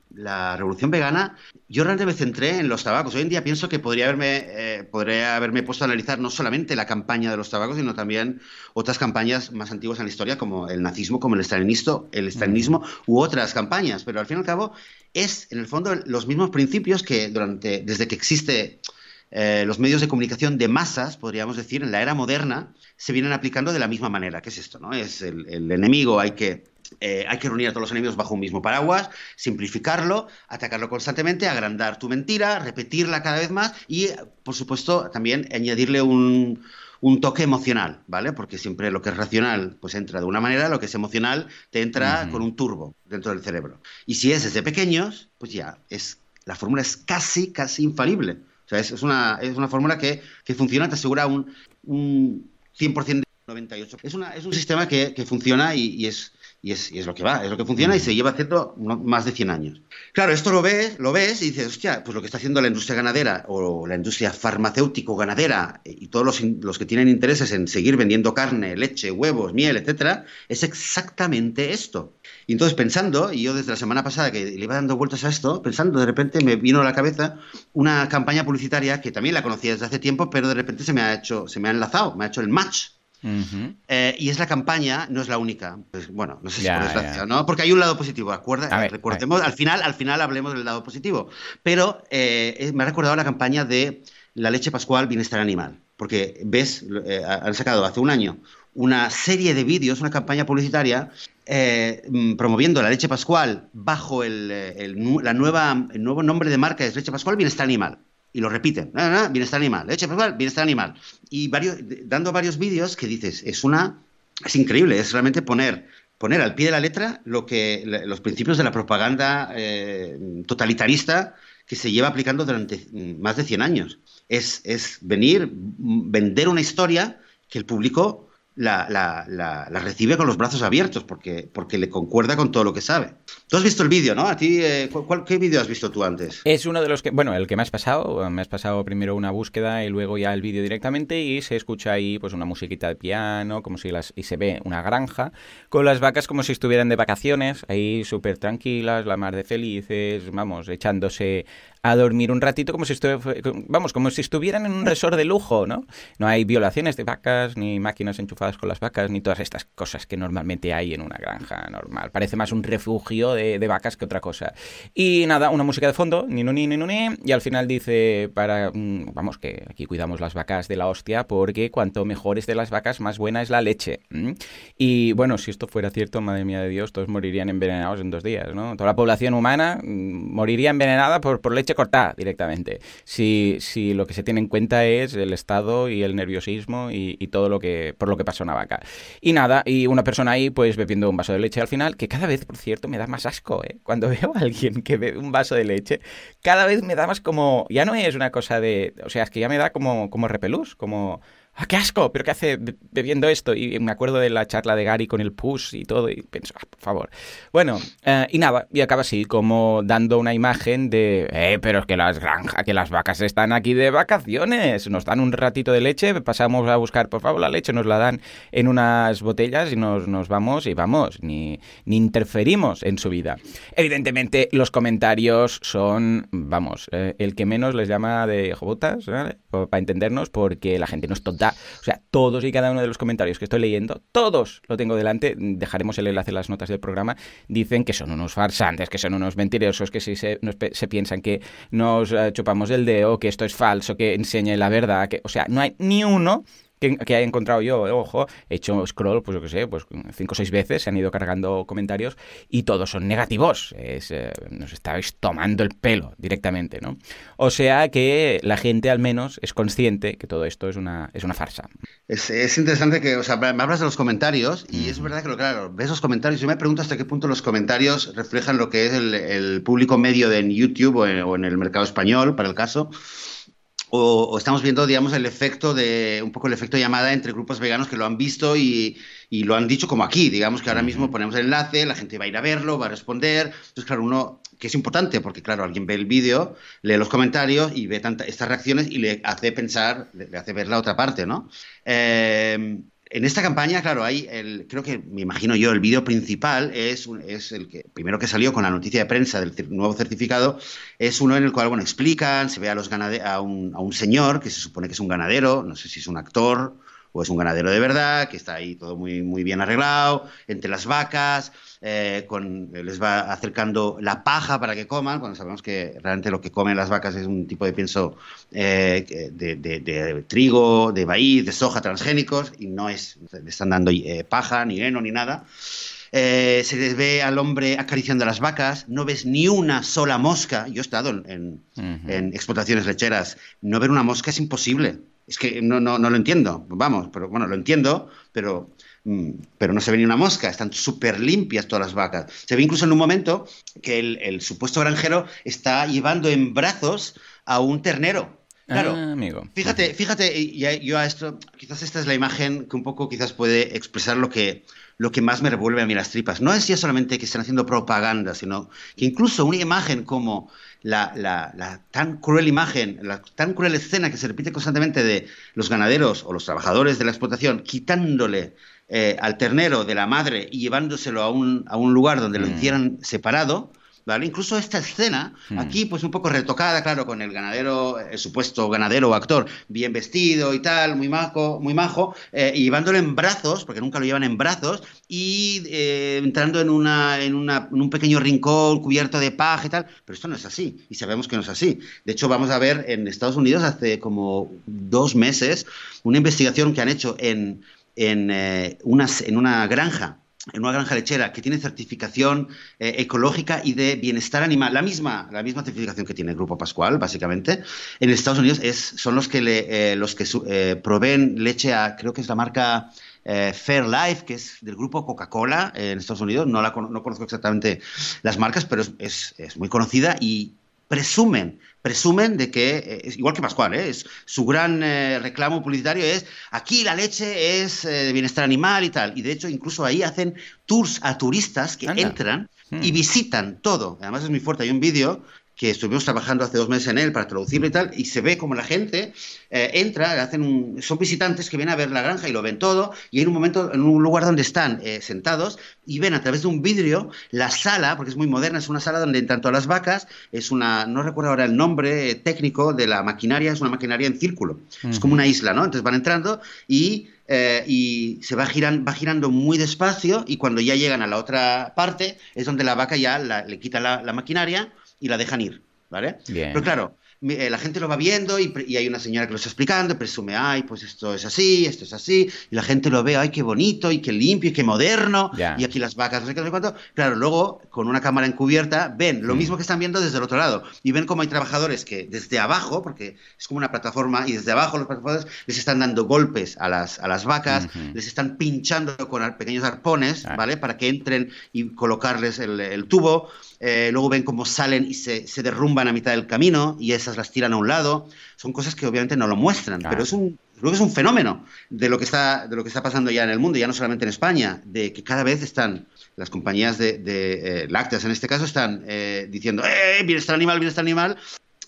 revolución vegana, yo realmente me centré en los tabacos. Hoy en día pienso que podría haberme, eh, podría haberme puesto a analizar no solamente la campaña de los tabacos, sino también otras campañas más antiguas en la historia, como el nazismo, como el estalinismo, el estalinismo u otras campañas. Pero al fin y al cabo, es en el fondo los mismos principios que durante, desde que existe eh, los medios de comunicación de masas, podríamos decir, en la era moderna, se vienen aplicando de la misma manera. ¿Qué es esto? No? Es el, enemigo, hay que, eh, hay que reunir a todos los enemigos bajo un mismo paraguas, simplificarlo, atacarlo constantemente, agrandar tu mentira, repetirla cada vez más y, por supuesto, también añadirle un, toque emocional, ¿vale? Porque siempre lo que es racional pues entra de una manera, lo que es emocional te entra con un turbo dentro del cerebro. Y si es desde pequeños, pues ya es la fórmula es casi casi infalible. O sea, es, una, es una fórmula que, funciona, te asegura un, un 100% de 98. Es, una, es un sistema que, funciona y, es, y es, y es, lo que va, es lo que funciona y se lleva haciendo más de 100 años. Claro, esto lo ves, lo ves y dices, hostia, pues lo que está haciendo la industria ganadera o la industria farmacéutico-ganadera y todos los, los, que tienen intereses en seguir vendiendo carne, leche, huevos, miel, etcétera, es exactamente esto. Y entonces pensando, y yo desde la semana pasada que le iba dando vueltas a esto, pensando, de repente me vino a la cabeza una campaña publicitaria que también la conocía desde hace tiempo, pero de repente se me ha hecho, se me ha enlazado, me ha hecho el match eh, y es la campaña, no es la única. Pues, bueno, no sé si por desgracia, ¿no? Porque hay un lado positivo, acuerda, recordemos, al final, al final hablemos del lado positivo. Pero eh, me ha recordado la campaña de la leche pascual bienestar animal. Porque ves, eh, han sacado hace un año una serie de vídeos, una campaña publicitaria mm, promoviendo la leche pascual bajo el, la nueva, el nuevo nombre de marca es leche pascual bienestar animal y lo repiten. bienestar animal, leche bienestar animal. Y varios, dando varios vídeos que dices, es una. Es increíble, es realmente poner, poner al pie de la letra lo que, los principios de la propaganda eh, totalitarista que se lleva aplicando durante más de 100 años. Es, es venir, vender una historia que el público la, la, la, recibe con los brazos abiertos porque, porque le concuerda con todo lo que sabe. Tú has visto el vídeo, ¿no? ¿A ti, eh, ¿Qué vídeo has visto tú antes? Es uno de los que, bueno, el que me has pasado. Me has pasado primero una búsqueda y luego ya el vídeo directamente y se escucha ahí pues una musiquita de piano, como si las, y se ve una granja con las vacas como si estuvieran de vacaciones, ahí súper tranquilas, la mar de felices, vamos, echándose a dormir un ratito como si vamos, como si estuvieran en un resort de lujo, ¿no? No hay violaciones de vacas, ni máquinas enchufadas con las vacas, ni todas estas cosas que normalmente hay en una granja normal. Parece más un refugio de, vacas que otra cosa. Y nada, una música de fondo, ni no ni ni ni, y al final dice para, mm, vamos, que aquí cuidamos las vacas de la hostia porque cuanto mejor es de las vacas, más buena es la leche. Y bueno, si esto fuera cierto, madre mía de Dios, todos morirían envenenados en dos días, ¿no? Toda la población humana mm, moriría envenenada por, por leche cortada directamente. Si, si lo que se tiene en cuenta es el estado y el nerviosismo y, todo lo que por lo que pasó una vaca. Y nada, y una persona ahí pues bebiendo un vaso de leche al final, que cada vez, por cierto, me da más asco, ¿eh? Cuando veo a alguien que bebe un vaso de leche, cada vez me da más como, ya no es una cosa de, o sea, es que ya me da como, como repelús, como ¡Ah, qué asco! ¿Pero qué hace bebiendo esto? Y me acuerdo de la charla de Gary con el push y todo, y pienso, ah, por favor. Bueno, eh, y nada, y acaba así, como dando una imagen de, eh, pero es que las granjas, que las vacas están aquí de vacaciones, nos dan un ratito de leche, pasamos a buscar, por favor, la leche, nos la dan en unas botellas y nos, nos vamos y vamos, ni, ni interferimos en su vida. Evidentemente, los comentarios son, vamos, eh, el que menos les llama de jobotas, ¿vale? Para entendernos, porque la gente no es tonta O sea, todos y cada uno de los comentarios que estoy leyendo, todos lo tengo delante, dejaremos el enlace en las notas del programa, dicen que son unos farsantes, que son unos mentirosos, que si se, se piensan que nos eh, chupamos el dedo, que esto es falso, que enseñe la verdad, que, o sea, no hay ni uno que, que, haya encontrado yo, ojo, he hecho scroll, pues yo qué sé, pues cinco o seis veces, se han ido cargando comentarios y todos son negativos. Es, eh, nos estáis tomando el pelo directamente, ¿no? O sea que la gente al menos es consciente que todo esto es una, es una farsa. Es, es interesante que, o sea, me hablas de los comentarios y es verdad que, claro, ves los comentarios y me pregunto hasta qué punto los comentarios reflejan lo que es el, el público medio de en YouTube o en, o en el mercado español, para el caso o, estamos viendo, digamos, el efecto de, un poco el efecto llamada entre grupos veganos que lo han visto y, y, lo han dicho como aquí, digamos que ahora mismo ponemos el enlace, la gente va a ir a verlo, va a responder, entonces claro, uno, que es importante, porque claro, alguien ve el vídeo, lee los comentarios y ve tanta, estas reacciones y le hace pensar, le, hace ver la otra parte, ¿no? Eh, en esta campaña, claro, hay el, creo que me imagino yo, el vídeo principal es, es el que primero que salió con la noticia de prensa del nuevo certificado, es uno en el cual bueno, explican, se ve a, los a, un, a un señor que se supone que es un ganadero, no sé si es un actor o es un ganadero de verdad, que está ahí todo muy, muy bien arreglado, entre las vacas, eh, con, les va acercando la paja para que coman, cuando sabemos que realmente lo que comen las vacas es un tipo de pienso eh, de, de, de, trigo, de maíz, de soja transgénicos, y no es, le están dando eh, paja, ni heno, ni nada. Eh, se les ve al hombre acariciando las vacas, no ves ni una sola mosca. Yo he estado en, en, uh -huh. en explotaciones lecheras, no ver una mosca es imposible. Es que no, no, no lo entiendo. Vamos, pero bueno, lo entiendo, pero, mm, pero no se ve ni una mosca. Están súper limpias todas las vacas. Se ve incluso en un momento que el, el, supuesto granjero está llevando en brazos a un ternero. Claro, ah, amigo. Fíjate, fíjate, yo a esto, quizás esta es la imagen que un poco quizás puede expresar lo que, lo que más me revuelve a mí las tripas. No es ya solamente que estén haciendo propaganda, sino que incluso una imagen como la, la, la, tan cruel imagen, la tan cruel escena que se repite constantemente de los ganaderos o los trabajadores de la explotación quitándole eh, al ternero de la madre y llevándoselo a un, a un lugar donde mm. lo hicieran separado, ¿Vale? Incluso esta escena, mm. aquí pues un poco retocada, claro, con el ganadero, el supuesto ganadero o actor, bien vestido y tal, muy majo, muy majo, eh, y llevándolo en brazos, porque nunca lo llevan en brazos, y eh, entrando en, una, en, una, en un pequeño rincón cubierto de paja y tal, pero esto no es así, y sabemos que no es así. De hecho, vamos a ver en Estados Unidos hace como dos meses una investigación que han hecho en, en, eh, una, en una granja en una granja lechera que tiene certificación eh, ecológica y de bienestar animal, la misma, la misma certificación que tiene el Grupo Pascual, básicamente, en Estados Unidos es, son los que, eh, los que eh, proveen leche a, creo que es la marca eh, Fairlife, que es del grupo Coca-Cola en Estados Unidos, no, la, no conozco exactamente las marcas, pero es, es, es muy conocida y presumen, presumen de que, eh, igual que Pascual, ¿eh? es, su gran eh, reclamo publicitario es, aquí la leche es eh, de bienestar animal y tal. Y de hecho, incluso ahí hacen tours a turistas que Anda. entran hmm. y visitan todo. Además es muy fuerte. Hay un vídeo que estuvimos trabajando hace dos meses en él para traducirlo y tal, y se ve como la gente eh, entra, hacen un, son visitantes que vienen a ver la granja y lo ven todo, y en un momento, en un lugar donde están eh, sentados, y ven a través de un vidrio la sala, porque es muy moderna, es una sala donde entran todas las vacas, es una, no recuerdo ahora el nombre eh, técnico de la maquinaria, es una maquinaria en círculo, uh -huh. es como una isla, ¿no? Entonces van entrando y eh, y se va, giran, va girando muy despacio y cuando ya llegan a la otra parte es donde la vaca ya la, le quita la, la, maquinaria y la dejan ir, ¿vale? Bien. Pero claro, eh, la gente lo va viendo y, y, hay una señora que lo está explicando, presume, ay, pues esto es así, esto es así, y la gente lo ve, ay, qué bonito, y qué limpio, y qué moderno, yeah. y aquí las vacas, no sé qué, no sé cuánto. Claro, luego, con una cámara encubierta, ven lo mm. mismo que están viendo desde el otro lado, y ven cómo hay trabajadores que desde abajo, porque es como una plataforma, y desde abajo los trabajadores les están dando golpes a las, a las vacas, mm -hmm. les están pinchando con pequeños arpones, ah. ¿vale? Para que entren y colocarles el, el tubo, eh, luego ven cómo salen y se, se, derrumban a mitad del camino y esas las tiran a un lado. Son cosas que obviamente no lo muestran, claro. pero es un, creo que es un fenómeno de lo, que está, de lo que está pasando ya en el mundo, ya no solamente en España, de que cada vez están las compañías de, de eh, lácteas, en este caso, están eh, diciendo, ¡eh, bienestar animal, bienestar animal!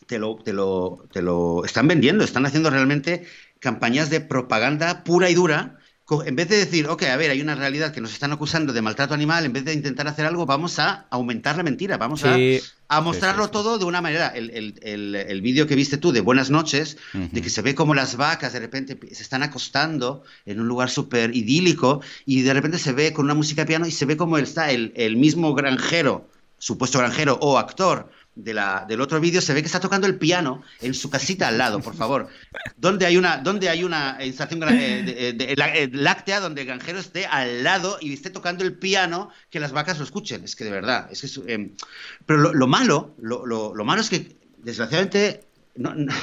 Te lo, te, lo, te lo están vendiendo, están haciendo realmente campañas de propaganda pura y dura en vez de decir, ok, a ver, hay una realidad que nos están acusando de maltrato animal, en vez de intentar hacer algo, vamos a aumentar la mentira, vamos a, mostrarlo todo de una manera. El, vídeo que viste tú de Buenas noches, de que se ve como las vacas de repente se están acostando en un lugar súper idílico y de repente se ve con una música de piano y se ve como está el mismo granjero, supuesto granjero o actor, del otro vídeo se ve que está tocando el piano en su casita al lado, por favor. Donde hay una, donde hay una instalación eh, de, eh, láctea donde el granjero esté al lado y esté tocando el piano, que las vacas lo escuchen. Es que de verdad, es que em, pero lo, malo, lo, malo es que desgraciadamente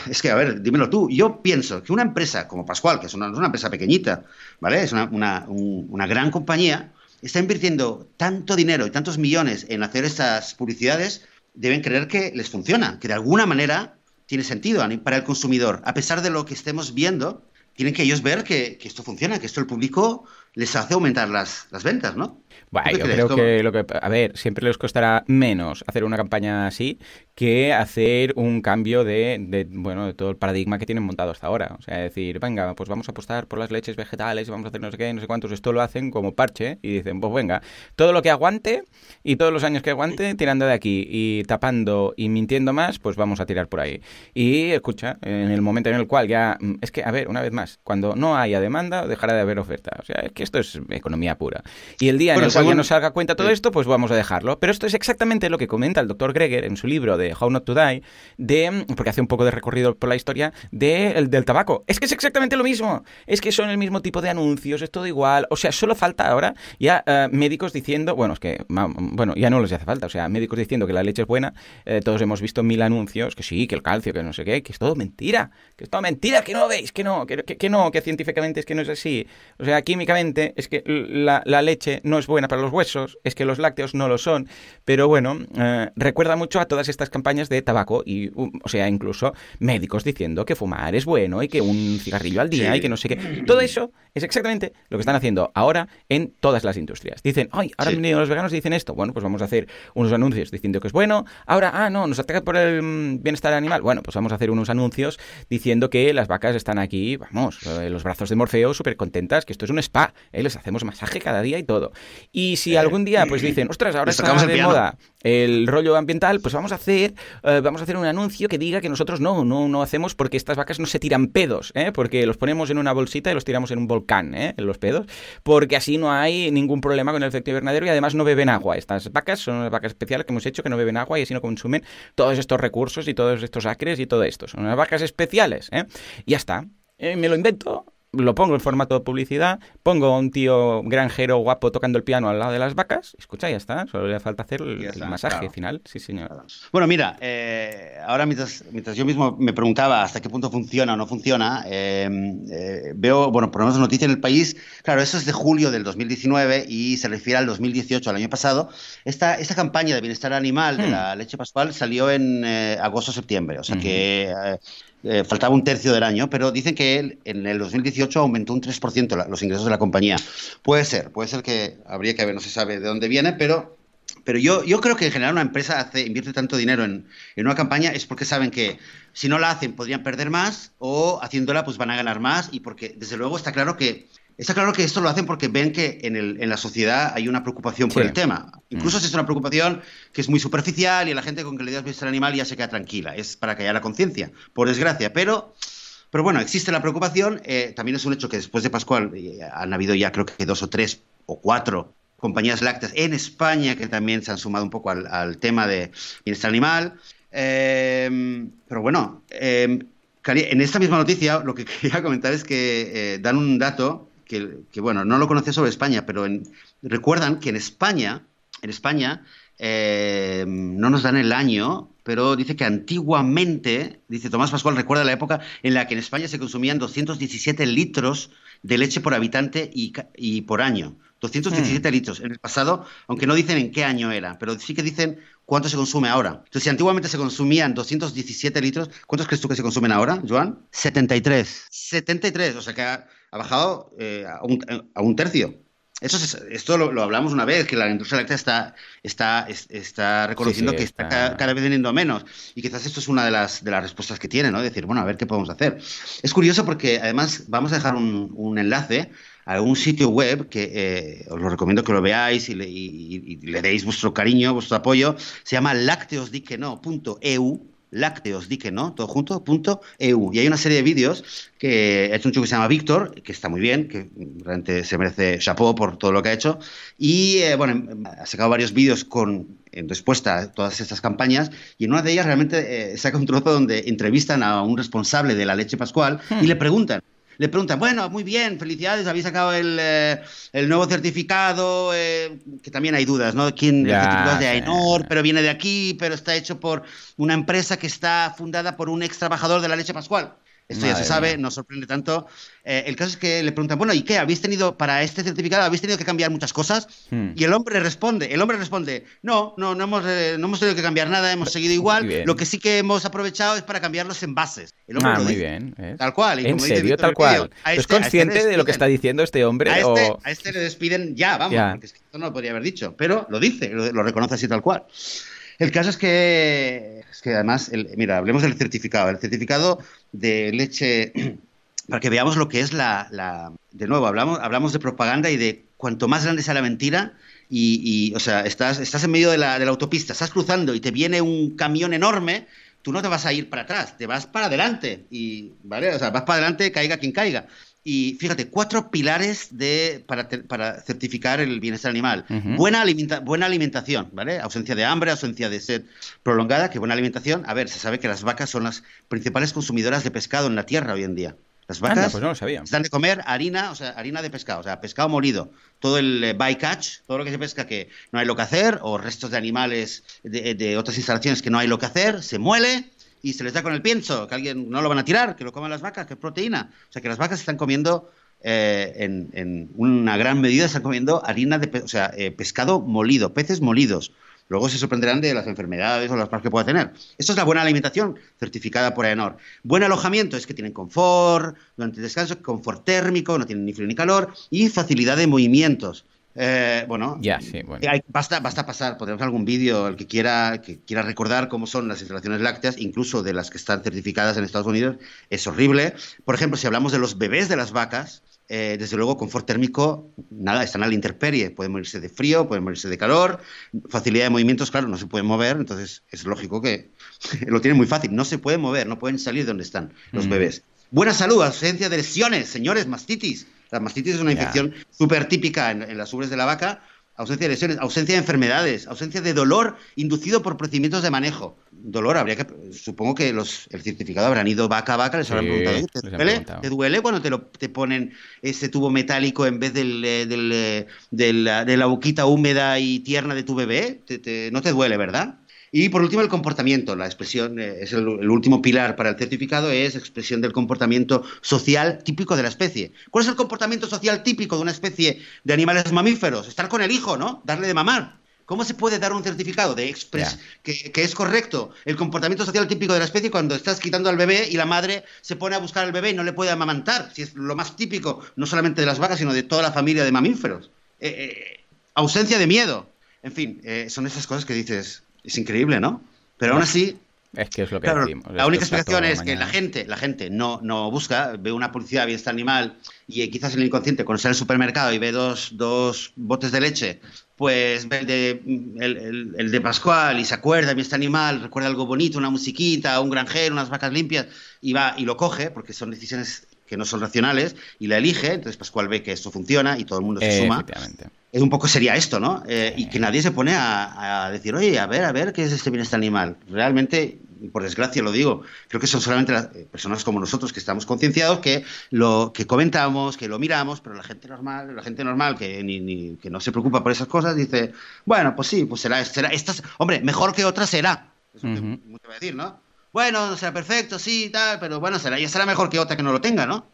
es que, a ver, dímelo tú. Yo pienso que una empresa como Pascual, que es una, una empresa pequeñita, ¿vale? Es una, una, una, gran compañía, está invirtiendo tanto dinero y tantos millones en hacer estas publicidades deben creer que les funciona, que de alguna manera tiene sentido para el consumidor. A pesar de lo que estemos viendo, tienen que ellos ver que, esto funciona, que esto el público les hace aumentar las, las ventas, ¿no? Bueno, yo creo que lo que, a ver, siempre les costará menos hacer una campaña así que hacer un cambio de, bueno, de todo el paradigma que tienen montado hasta ahora. O sea, decir, venga, pues vamos a apostar por las leches vegetales y vamos a hacer no sé qué, no sé cuántos. Esto lo hacen como parche y dicen, pues venga, todo lo que aguante y todos los años que aguante, tirando de aquí y tapando y mintiendo más, pues vamos a tirar por ahí. Y escucha, en el momento en el cual ya, mm, es que, a ver, una vez más, cuando no haya demanda, dejará de haber oferta. O sea, es que esto es economía pura. Y el día en el cual ya nos salga cuenta todo esto, pues vamos a dejarlo. Pero esto es exactamente lo que comenta el doctor Greger en su libro de How Not to Die, de, porque hace un poco de recorrido por la historia, de, del tabaco. Es que es exactamente lo mismo. Es que son el mismo tipo de anuncios, es todo igual. O sea, solo falta ahora ya eh, médicos diciendo, bueno, es que, bueno, ya no les hace falta. O sea, médicos diciendo que la leche es buena. Eh, todos hemos visto mil anuncios, que sí, que el calcio, que no sé qué, que es todo mentira. Que es todo mentira, que no lo veis, que no, que, que no, que científicamente es que no es así. O sea, químicamente es que la, leche no es buena para los huesos, es que los lácteos no lo son, pero bueno, eh, recuerda mucho a todas estas campañas de tabaco y, o sea, incluso médicos diciendo que fumar es bueno y que un cigarrillo al día y que no sé qué. Todo eso es exactamente lo que están haciendo ahora en todas las industrias. Dicen, ay, ahora han venido los veganos y dicen esto. Bueno, pues vamos a hacer unos anuncios diciendo que es bueno. Ahora, ah, no, nos ataca por el mm, bienestar animal. Bueno, pues vamos a hacer unos anuncios diciendo que las vacas están aquí, vamos, eh, los brazos de Morfeo súper contentas, que esto es un spa, ¿eh? les hacemos masaje cada día y todo. Y si eh, algún día pues dicen, ostras, ahora está de moda el rollo ambiental, pues vamos a hacer eh, vamos a hacer un anuncio que diga que nosotros no, no, no hacemos porque estas vacas no se tiran pedos, ¿eh? porque los ponemos en una bolsita y los tiramos en un volcán, ¿eh? en los pedos, porque así no hay ningún problema con el efecto invernadero y además no beben agua. Estas vacas son unas vacas especiales que hemos hecho que no beben agua y así no consumen todos estos recursos y todos estos acres y todo esto. Son unas vacas especiales, ¿eh? Y ya está. Eh, me lo invento, lo pongo en formato de publicidad, pongo a un tío granjero guapo tocando el piano al lado de las vacas, escucha, ya está, solo le falta hacer el, masaje final, sí señor. Bueno, mira, eh, ahora mientras, mientras, yo mismo me preguntaba hasta qué punto funciona o no funciona, eh, eh, veo, bueno, por lo menos noticia en el país, claro, eso es de julio del 2019 y se refiere al 2018, al año pasado, esta, esta campaña de bienestar animal de hmm. la leche pascual salió en agosto-septiembre, o sea que eh, faltaba un tercio del año, pero dicen que en el 2018 aumentó un 3% los ingresos de la compañía. Puede ser, puede ser que habría que ver, no se sabe de dónde viene, pero, pero yo, yo creo que en general una empresa hace, invierte tanto dinero en, en una campaña es porque saben que si no la hacen podrían perder más o haciéndola pues van a ganar más y porque desde luego está claro que Está claro que esto lo hacen porque ven que en, el, en la sociedad hay una preocupación por el tema. Incluso mm. si es una preocupación que es muy superficial y la gente con que le das bienestar animal ya se queda tranquila. Es para que haya la conciencia, por desgracia. Pero, pero bueno, existe la preocupación. Eh, también es un hecho que después de Pascual eh, han habido ya creo que dos o tres o cuatro compañías lácteas en España que también se han sumado un poco al, tema de bienestar animal. Eh, pero bueno, en esta misma noticia lo que quería comentar es que dan un dato que, bueno, no lo conocía sobre España, pero recuerdan que en España, en España, eh, no nos dan el año, pero dice que antiguamente, dice Tomás Pascual, recuerda la época en la que en España se consumían 217 litros de leche por habitante y, por año. 217 hmm. litros. En el pasado, aunque no dicen en qué año era, pero sí que dicen cuánto se consume ahora. Entonces, si antiguamente se consumían 217 litros, ¿cuántos crees tú que se consumen ahora, Joan? 73. 73, o sea que ha bajado eh, a, un, tercio. Eso esto lo, hablamos una vez, que la industria láctea está, está, está reconociendo que está, Cada, vez veniendo menos. Y quizás esto es una de las, de las respuestas que tiene, ¿no? Decir, bueno, a ver qué podemos hacer. Es curioso porque además vamos a dejar un, un enlace a un sitio web que eh, os lo recomiendo que lo veáis y le, deis vuestro cariño, vuestro apoyo. Se llama lácteosdiqueno.eu lácteos, di que no, todo junto, punto EU. Y hay una serie de vídeos que ha hecho un chico que se llama Víctor, que está muy bien, que realmente se merece chapeau por todo lo que ha hecho. Y eh, bueno, ha sacado varios vídeos con en respuesta a todas estas campañas y en una de ellas realmente eh, saca un trozo donde entrevistan a un responsable de la leche pascual y hmm. le preguntan le preguntan, bueno, muy bien, felicidades, habéis sacado el, eh, nuevo certificado, eh, que también hay dudas, ¿no? ¿Quién, el certificado es de AENOR, pero viene de aquí, pero está hecho por una empresa que está fundada por un ex trabajador de la leche pascual. Esto ya se sabe, no sorprende tanto. Eh, el caso es que le preguntan, bueno, ¿y qué? ¿Habéis tenido, para este certificado, habéis tenido que cambiar muchas cosas? Hmm. Y el hombre responde, el hombre responde, no, no, no hemos, eh, no hemos tenido que cambiar nada, hemos seguido igual. Lo que sí que hemos aprovechado es para cambiar los envases. El hombre ah, muy bien. Tal cual. ¿En serio? Tal cual. ¿Es este, consciente este de lo que está diciendo este hombre? A este, a este le despiden ya, vamos, porque esto no lo podría haber dicho, pero lo dice, lo reconoce así tal cual. El caso es que, es que además, mira, hablemos del certificado. El certificado de leche, para que veamos lo que es la... de nuevo, hablamos, hablamos de propaganda y de cuanto más grande sea la mentira, y, o sea, estás, estás en medio de la, de la autopista, estás cruzando y te viene un camión enorme, tú no te vas a ir para atrás, te vas para adelante. Y, ¿vale? O sea, vas para adelante, caiga quien caiga. Y fíjate, cuatro pilares de, para, para certificar el bienestar animal. buena, buena alimentación, ¿vale? Ausencia de hambre, ausencia de sed prolongada, que buena alimentación. A ver, se sabe que las vacas son las principales consumidoras de pescado en la tierra hoy en día. Las vacas pues no lo sabía. están de comer harina, o sea, harina de pescado, o sea, pescado molido. Todo el eh, bycatch, todo lo que se pesca que no hay lo que hacer, o restos de animales de, de otras instalaciones que no hay lo que hacer, se muele, y se les da con el pienso, que alguien no lo van a tirar, que lo coman las vacas, que es proteína. O sea, que las vacas están comiendo eh, en, una gran medida, están comiendo harina de, o sea, eh, pescado molido, peces molidos. Luego se sorprenderán de las enfermedades o las más que pueda tener. Esto es la buena alimentación certificada por AENOR. Buen alojamiento es que tienen confort durante el descanso, confort térmico, no tienen ni frío ni calor y facilidad de movimientos. Eh, bueno, ya, sí, bueno. basta, basta pasar, podemos algún vídeo, el que quiera, que quiera recordar cómo son las instalaciones lácteas, incluso de las que están certificadas en Estados Unidos, es horrible. Por ejemplo, si hablamos de los bebés de las vacas, eh, desde luego, confort térmico, nada, están a la intemperie, pueden morirse de frío, pueden morirse de calor, facilidad de movimientos, claro, no se pueden mover, entonces es lógico que lo tienen muy fácil, no se pueden mover, no pueden salir de donde están los mm. bebés. Buena salud, ausencia de lesiones, señores, mastitis, la mastitis es una infección súper típica en, las ubres de la vaca. Ausencia de lesiones, ausencia de enfermedades, ausencia de dolor inducido por procedimientos de manejo. Dolor, habría que. Supongo que los, el certificado habrán ido vaca a vaca, les habrán preguntado: ¿te duele? ¿Te duele cuando te, lo, te ponen ese tubo metálico en vez del, eh, del, eh, de, la, de, la, boquita húmeda y tierna de tu bebé? no te duele, ¿verdad? Y por último, el comportamiento. La expresión eh, es el, último pilar para el certificado, es expresión del comportamiento social típico de la especie. ¿Cuál es el comportamiento social típico de una especie de animales mamíferos? Estar con el hijo, ¿no? Darle de mamar. ¿Cómo se puede dar un certificado de expres que, que, es correcto el comportamiento social típico de la especie cuando estás quitando al bebé y la madre se pone a buscar al bebé y no le puede amamantar? Si es lo más típico, no solamente de las vacas, sino de toda la familia de mamíferos. Eh, eh, ausencia de miedo. En fin, son esas cosas que dices, es increíble, ¿no? Pero aún así... Es que es lo que decimos. La única explicación es que la gente, la gente no, no busca, ve una publicidad de bienestar animal y quizás en el inconsciente, cuando sale al supermercado y ve dos, dos botes de leche, pues ve el de, el, de Pascual y se acuerda de bienestar animal, recuerda algo bonito, una musiquita, un granjero, unas vacas limpias, y va y lo coge, porque son decisiones que no son racionales, y la elige, entonces Pascual ve que esto funciona y todo el mundo se suma es un poco sería esto, ¿no? Eh, y que nadie se pone a, decir, oye, a ver, a ver, ¿qué es este bienestar animal? Realmente, por desgracia lo digo, creo que son solamente las eh, personas como nosotros que estamos concienciados, que lo que comentamos, que lo miramos, pero la gente normal, la gente normal que, ni, que no se preocupa por esas cosas, dice, bueno, pues sí, pues será, será, estas, hombre, mejor que otra será. Eso uh -huh. a decir, ¿no? Bueno, será perfecto, sí, tal, pero bueno, será, ya será mejor que otra que no lo tenga, ¿no?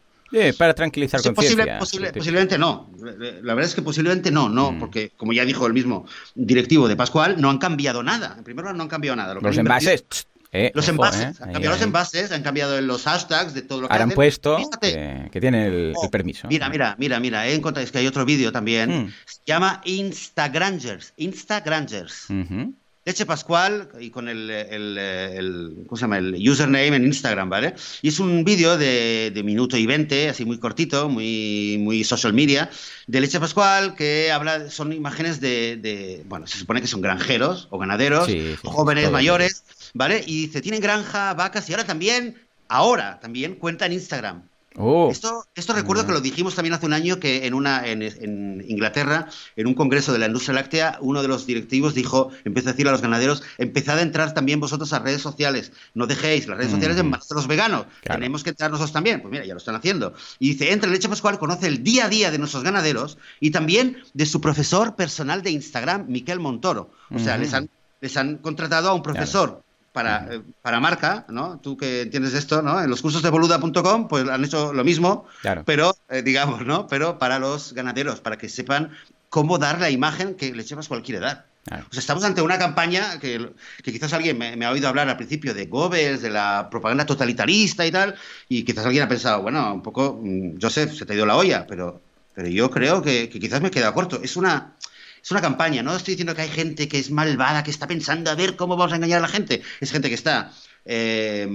para tranquilizar sí, posible, posiblemente no. La verdad es que posiblemente no, no, mm. porque como ya dijo el mismo directivo de Pascual, no han cambiado nada. En primer lugar, no han cambiado nada. Los envases, Eh, los ojo, envases, eh. han cambiado los envases, han cambiado los hashtags de todo lo que Ahora han puesto que, que tiene el, Oh, el permiso. Mira, mira, mira, mira, he encontrado, es que hay otro vídeo también. Mm. Se llama Instagrangers, Instagrangers. Leche Pascual y con el, el, el- ¿cómo se llama? el username en Instagram, ¿vale? Y es un vídeo de, de minuto y veinte, así muy cortito, muy, muy social media, de Leche Pascual que habla, son imágenes de, de- bueno, se supone que son granjeros o ganaderos, Sí, sí, jóvenes, mayores, ¿vale? Y dice, tienen granja, vacas y ahora también, ahora también cuenta en Instagram. Oh, Esto, esto recuerdo que lo dijimos también hace un año que en una en, en Inglaterra, en un congreso de la industria láctea, uno de los directivos dijo, empezó a decir a los ganaderos, empezad a entrar también vosotros a redes sociales, no dejéis las redes sociales en manos de los veganos, Claro. tenemos que entrar nosotros también. Pues mira, ya lo están haciendo. Y dice, entra Leche Pascual, conoce el día a día de nuestros ganaderos y también de su profesor personal de Instagram, Miquel Montoro. O sea, les han, les han contratado a un profesor. Para, eh, para marca, ¿no? Tú que entiendes de esto, ¿no? En los cursos de boluda.com, pues han hecho lo mismo, claro. pero, eh, digamos, ¿no? Pero para los ganaderos, para que sepan cómo dar la imagen que Leche Pascual quiere dar. claro. O sea, estamos ante una campaña que, que quizás alguien me, me ha oído hablar al principio de Goebbels, de la propaganda totalitarista y tal, y quizás alguien ha pensado, bueno, un poco, mm, Joseph, se te ha ido la olla, pero, pero yo creo que, que quizás me he quedado corto. Es una, es una campaña, no estoy diciendo que hay gente que es malvada, que está pensando a ver cómo vamos a engañar a la gente. Es gente que está, eh,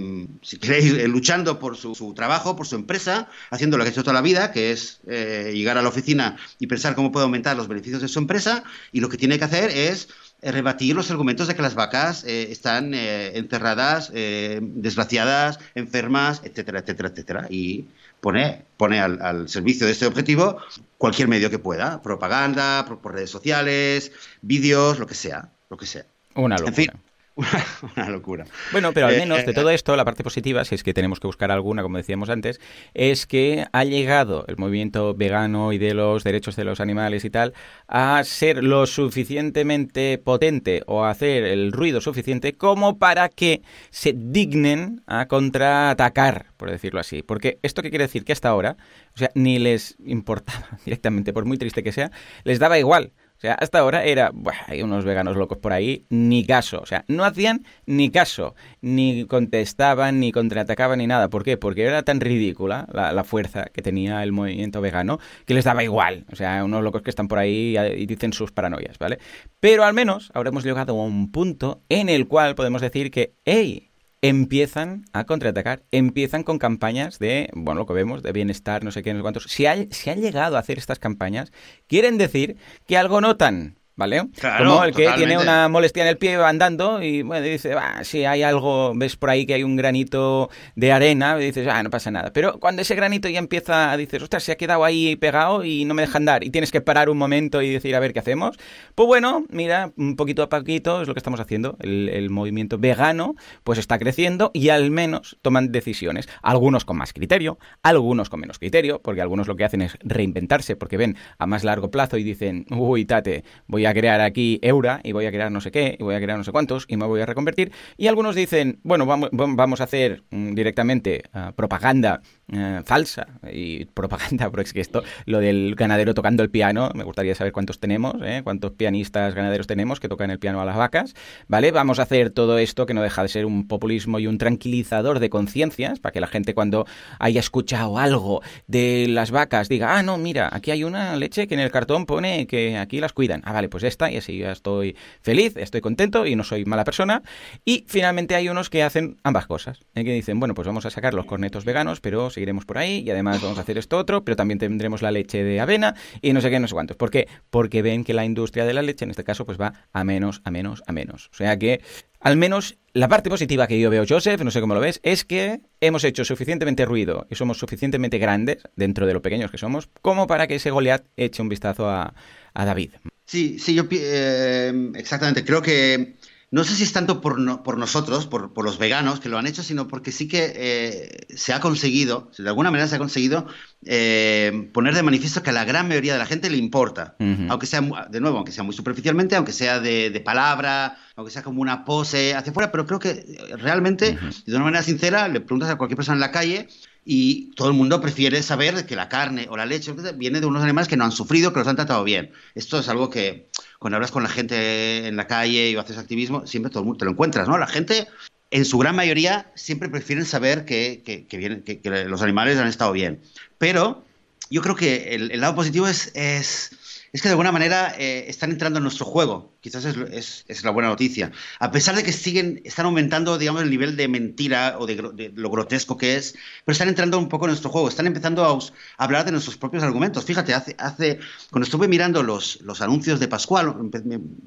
si queréis, eh, luchando por su, trabajo, por su empresa, haciendo lo que ha hecho toda la vida, que es eh, llegar a la oficina y pensar cómo puede aumentar los beneficios de su empresa, y lo que tiene que hacer es eh, rebatir los argumentos de que las vacas están enterradas, eh, desgraciadas, enfermas, etcétera, etcétera, etcétera. Y pone, pone al, al servicio de este objetivo cualquier medio que pueda, propaganda, por, por redes sociales, vídeos, lo que sea, lo que sea. Una En locura. fin, una, locura. Bueno, pero al Eh, menos de eh, todo esto, la parte positiva, si es que tenemos que buscar alguna, como decíamos antes, es que ha llegado el movimiento vegano y de los derechos de los animales y tal a ser lo suficientemente potente o a hacer el ruido suficiente como para que se dignen a contraatacar, por decirlo así. Porque esto qué quiere decir que hasta ahora, o sea, ni les importaba directamente, por muy triste que sea, les daba igual. O sea, hasta ahora era, "Buah, hay unos veganos locos por ahí, ni caso. O sea, no hacían ni caso, ni contestaban, ni contraatacaban, ni nada. ¿Por qué? Porque era tan ridícula la, la fuerza que tenía el movimiento vegano que les daba igual. O sea, unos locos que están por ahí y dicen sus paranoias, ¿vale? Pero al menos ahora hemos llegado a un punto en el cual podemos decir que, hey, empiezan a contraatacar, empiezan con campañas de, bueno, lo que vemos, de bienestar, no sé qué, no sé cuántos. Si, hay, si han llegado a hacer estas campañas, quieren decir que algo notan, ¿vale? Claro, Como el que totalmente. tiene una molestia en el pie va andando y bueno, dice, si hay algo, ves por ahí que hay un granito de arena, y dices, ah, no pasa nada. Pero cuando ese granito ya empieza, dices, ostras, se ha quedado ahí pegado y no me deja andar y tienes que parar un momento y decir, a ver qué hacemos. Pues bueno, mira, un poquito a poquito es lo que estamos haciendo. El, el movimiento vegano pues está creciendo y al menos toman decisiones. Algunos con más criterio, algunos con menos criterio, porque algunos lo que hacen es reinventarse porque ven a más largo plazo y dicen, uy, tate, voy a crear aquí Eura y voy a crear no sé qué y voy a crear no sé cuántos y me voy a reconvertir. Y algunos dicen, bueno, vamos, vamos a hacer mm, directamente ah, propaganda eh, falsa y propaganda, pero es que esto, lo del ganadero tocando el piano, me gustaría saber cuántos tenemos, ¿eh? cuántos pianistas ganaderos tenemos que tocan el piano a las vacas, ¿vale? Vamos a hacer todo esto que no deja de ser un populismo y un tranquilizador de conciencias para que la gente cuando haya escuchado algo de las vacas diga, ah, no, mira, aquí hay una leche que en el cartón pone que aquí las cuidan. Ah, vale, pues esta y así ya estoy feliz, estoy contento y no soy mala persona. Y finalmente hay unos que hacen ambas cosas, ¿eh? que dicen, bueno, pues vamos a sacar los cornetos veganos, pero seguiremos por ahí y además vamos a hacer esto otro, pero también tendremos la leche de avena y no sé qué, no sé cuántos. ¿Por qué? Porque ven que la industria de la leche, en este caso, pues va a menos, a menos, a menos. O sea que, al menos, la parte positiva que yo veo, Joseph, no sé cómo lo ves, es que hemos hecho suficientemente ruido y somos suficientemente grandes, dentro de lo pequeños que somos, como para que ese Goliat eche un vistazo a, a David. Sí, sí, yo eh, exactamente. Creo que no sé si es tanto por, no- por nosotros, por, por los veganos que lo han hecho, sino porque sí que eh, se ha conseguido, de alguna manera se ha conseguido eh, poner de manifiesto que a la gran mayoría de la gente le importa. Aunque sea, de nuevo, aunque sea muy superficialmente, aunque sea de, de palabra, aunque sea como una pose hacia afuera, pero creo que eh, realmente, de una manera sincera, le preguntas a cualquier persona en la calle y todo el mundo prefiere saber que la carne o la leche viene de unos animales que no han sufrido, que los han tratado bien. Esto es algo que cuando hablas con la gente en la calle y haces activismo, siempre todo el mundo te lo encuentras, ¿no? La gente, en su gran mayoría, siempre prefieren saber que, que, que, los animales han estado bien. Pero yo creo que el, lado positivo es, es es que de alguna manera eh, están entrando en nuestro juego. Quizás es, la buena noticia. A pesar de que siguen, están aumentando, digamos, el nivel de mentira o de, lo grotesco que es, pero están entrando un poco en nuestro juego. Están empezando a, hablar de nuestros propios argumentos. Fíjate, hace, hace cuando estuve mirando los, los anuncios de Pascual,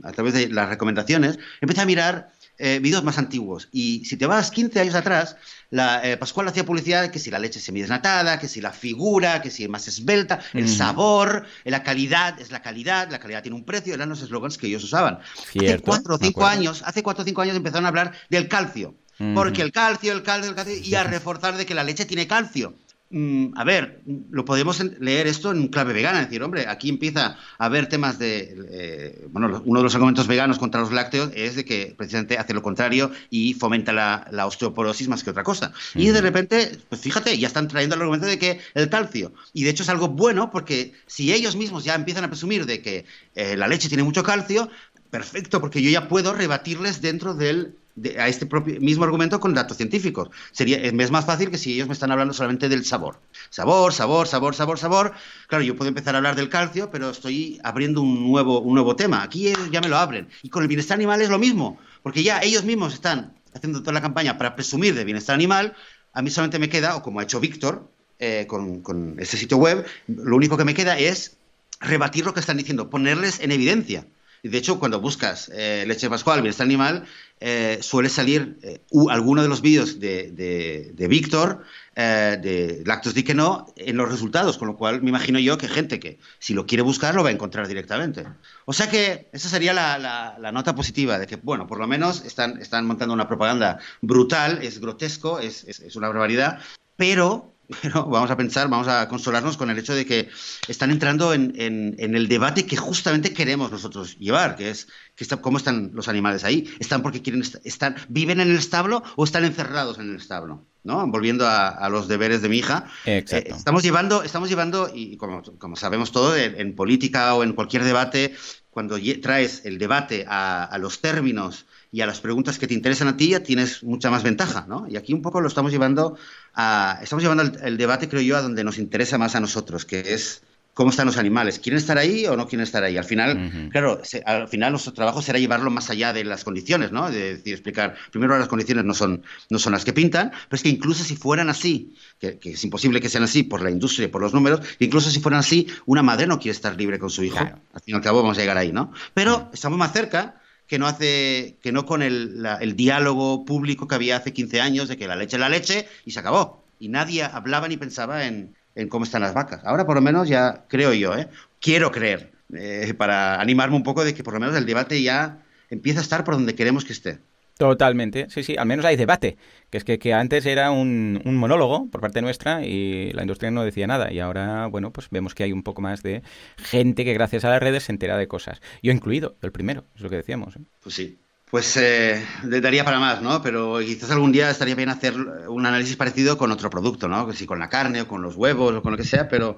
a través de las recomendaciones, empecé a mirar eh, vídeos más antiguos. Y si te vas 15 años atrás, la, eh, Pascual hacía publicidad que si la leche semidesnatada, que si la figura, que si es más esbelta, el sabor, la calidad, es la calidad, la calidad tiene un precio, eran los eslogans que ellos usaban. hace cuatro o cinco años, hace cuatro o cinco años empezaron a hablar del calcio. Porque el calcio, el calcio, el calcio, y a reforzar de que la leche tiene calcio. Mm, a ver, lo podemos leer esto en clave vegana, es decir, hombre, aquí empieza a haber temas de, eh, bueno, uno de los argumentos veganos contra los lácteos es de que precisamente hace lo contrario y fomenta la, osteoporosis más que otra cosa. Y de repente, pues fíjate, ya están trayendo el argumento de que el calcio, y de hecho es algo bueno porque si ellos mismos ya empiezan a presumir de que eh, la leche tiene mucho calcio, perfecto, porque yo ya puedo rebatirles dentro del a este propio, mismo argumento con datos científicos. Sería, es más fácil que si ellos me están hablando solamente del sabor. Sabor, sabor, sabor, sabor, sabor. Claro, yo puedo empezar a hablar del calcio, pero estoy abriendo un nuevo, un nuevo tema. Aquí ya me lo abren. Y con el bienestar animal es lo mismo, porque ya ellos mismos están haciendo toda la campaña para presumir de bienestar animal. A mí solamente me queda, o como ha hecho Víctor eh, con, con ese sitio web, lo único que me queda es rebatir lo que están diciendo, ponerles en evidencia. De hecho, cuando buscas eh, leche pascual, bienestar animal, eh, suele salir eh, alguno de los vídeos de, de, Víctor, de Lactos Di que no, en los resultados, con lo cual me imagino yo que gente que si lo quiere buscar lo va a encontrar directamente. O sea que esa sería la, nota positiva, de que, bueno, por lo menos están, están montando una propaganda brutal, es grotesco, es, es una barbaridad, pero pero vamos a pensar, vamos a consolarnos con el hecho de que están entrando en, el debate que justamente queremos nosotros llevar, que es que cómo están los animales ahí. ¿Están porque quieren estar, viven en el establo o están encerrados en el establo? ¿no? Volviendo a, los deberes de mi hija. Eh, estamos llevando, estamos llevando, y como, sabemos todo, en, política o en cualquier debate, cuando traes el debate a los términos y a las preguntas que te interesan a ti ya tienes mucha más ventaja, ¿no? Y aquí un poco lo estamos llevando a, estamos llevando el, debate, creo yo, a donde nos interesa más a nosotros, que es cómo están los animales, ¿quieren estar ahí o no quieren estar ahí? Al final, claro, al final nuestro trabajo será llevarlo más allá de las condiciones, ¿no? De decir, explicar, primero las condiciones no son, no son las que pintan, pero es que incluso si fueran así, que, es imposible que sean así por la industria y por los números, incluso si fueran así, una madre no quiere estar libre con su hijo. Al fin y al cabo vamos a llegar ahí, ¿no? Pero estamos más cerca que no hace que no con el, diálogo público que había hace 15 años de que la leche es la leche y se acabó. Y nadie hablaba ni pensaba en, en cómo están las vacas. Ahora por lo menos ya creo yo, ¿eh? quiero creer, eh, para animarme un poco de que por lo menos el debate ya empieza a estar por donde queremos que esté. Totalmente, sí, sí, al menos hay debate, que es que, que antes era un, un, monólogo por parte nuestra y la industria no decía nada y ahora, bueno, pues vemos que hay un poco más de gente que gracias a las redes se entera de cosas. Yo incluido, el primero, es lo que decíamos. ¿eh? Pues sí, pues eh, daría para más, ¿no? Pero quizás algún día estaría bien hacer un análisis parecido con otro producto, ¿no? Que si con la carne o con los huevos o con lo que sea, pero,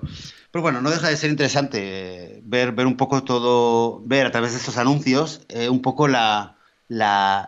pero bueno, no deja de ser interesante eh, ver, ver un poco todo, ver a través de estos anuncios eh, un poco la, la,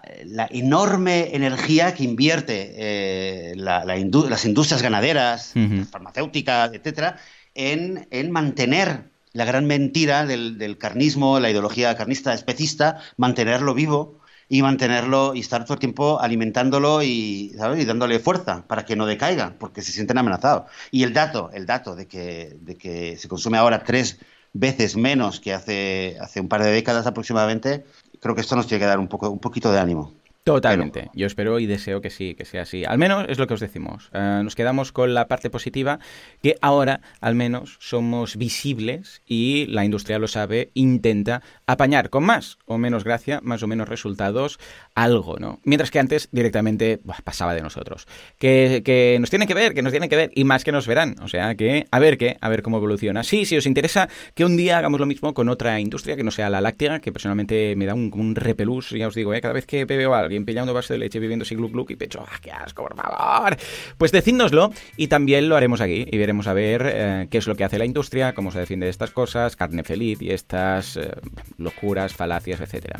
enorme energía que invierte eh, las industrias ganaderas, farmacéuticas, etcétera, en, mantener la gran mentira del, carnismo, la ideología carnista especista, mantenerlo vivo y mantenerlo y estar todo el tiempo alimentándolo y, y dándole fuerza para que no decaiga, porque se sienten amenazados. Y el dato, el dato de que, de que se consume ahora tres veces menos que hace, hace un par de décadas aproximadamente, creo que esto nos tiene que dar un, poco, un poquito de ánimo. Totalmente. Yo espero y deseo que sí, que sea así. Al menos es lo que os decimos. Eh, nos quedamos con la parte positiva, que ahora al menos somos visibles y la industria lo sabe, intenta apañar con más o menos gracia, más o menos resultados algo, ¿no? Mientras que antes directamente pasaba de nosotros. Que, que, nos tienen que ver, que nos tienen que ver, y más que nos verán. O sea que, a ver qué, a ver cómo evoluciona. Sí, si os interesa que un día hagamos lo mismo con otra industria que no sea la láctea, que personalmente me da un, un repelús, ya os digo, ¿eh? cada vez que veo a alguien pillando vaso de leche viviendo así gluc gluc y pecho, ¡ah, qué asco, por favor! Pues decídnoslo y también lo haremos aquí y veremos a ver eh, qué es lo que hace la industria, cómo se defiende de estas cosas, carne feliz y estas eh, locuras, falacias, etcétera.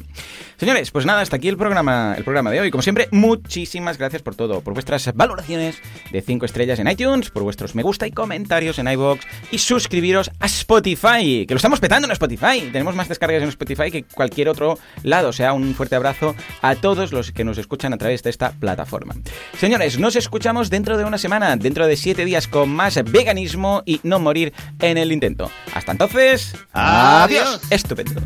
Señores, pues nada, hasta aquí el programa, el programa de hoy. Como siempre, muchísimas gracias por todo, por vuestras valoraciones de 5 estrellas en iTunes, por vuestros me gusta y comentarios en iBox y suscribiros a Spotify, que lo estamos petando en Spotify. Tenemos más descargas en Spotify que cualquier otro lado. O sea, un fuerte abrazo a todos los que nos escuchan a través de esta plataforma. Señores, nos escuchamos dentro de una semana, dentro de 7 días con más veganismo y no morir en el intento. Hasta entonces, adiós. Estupendo.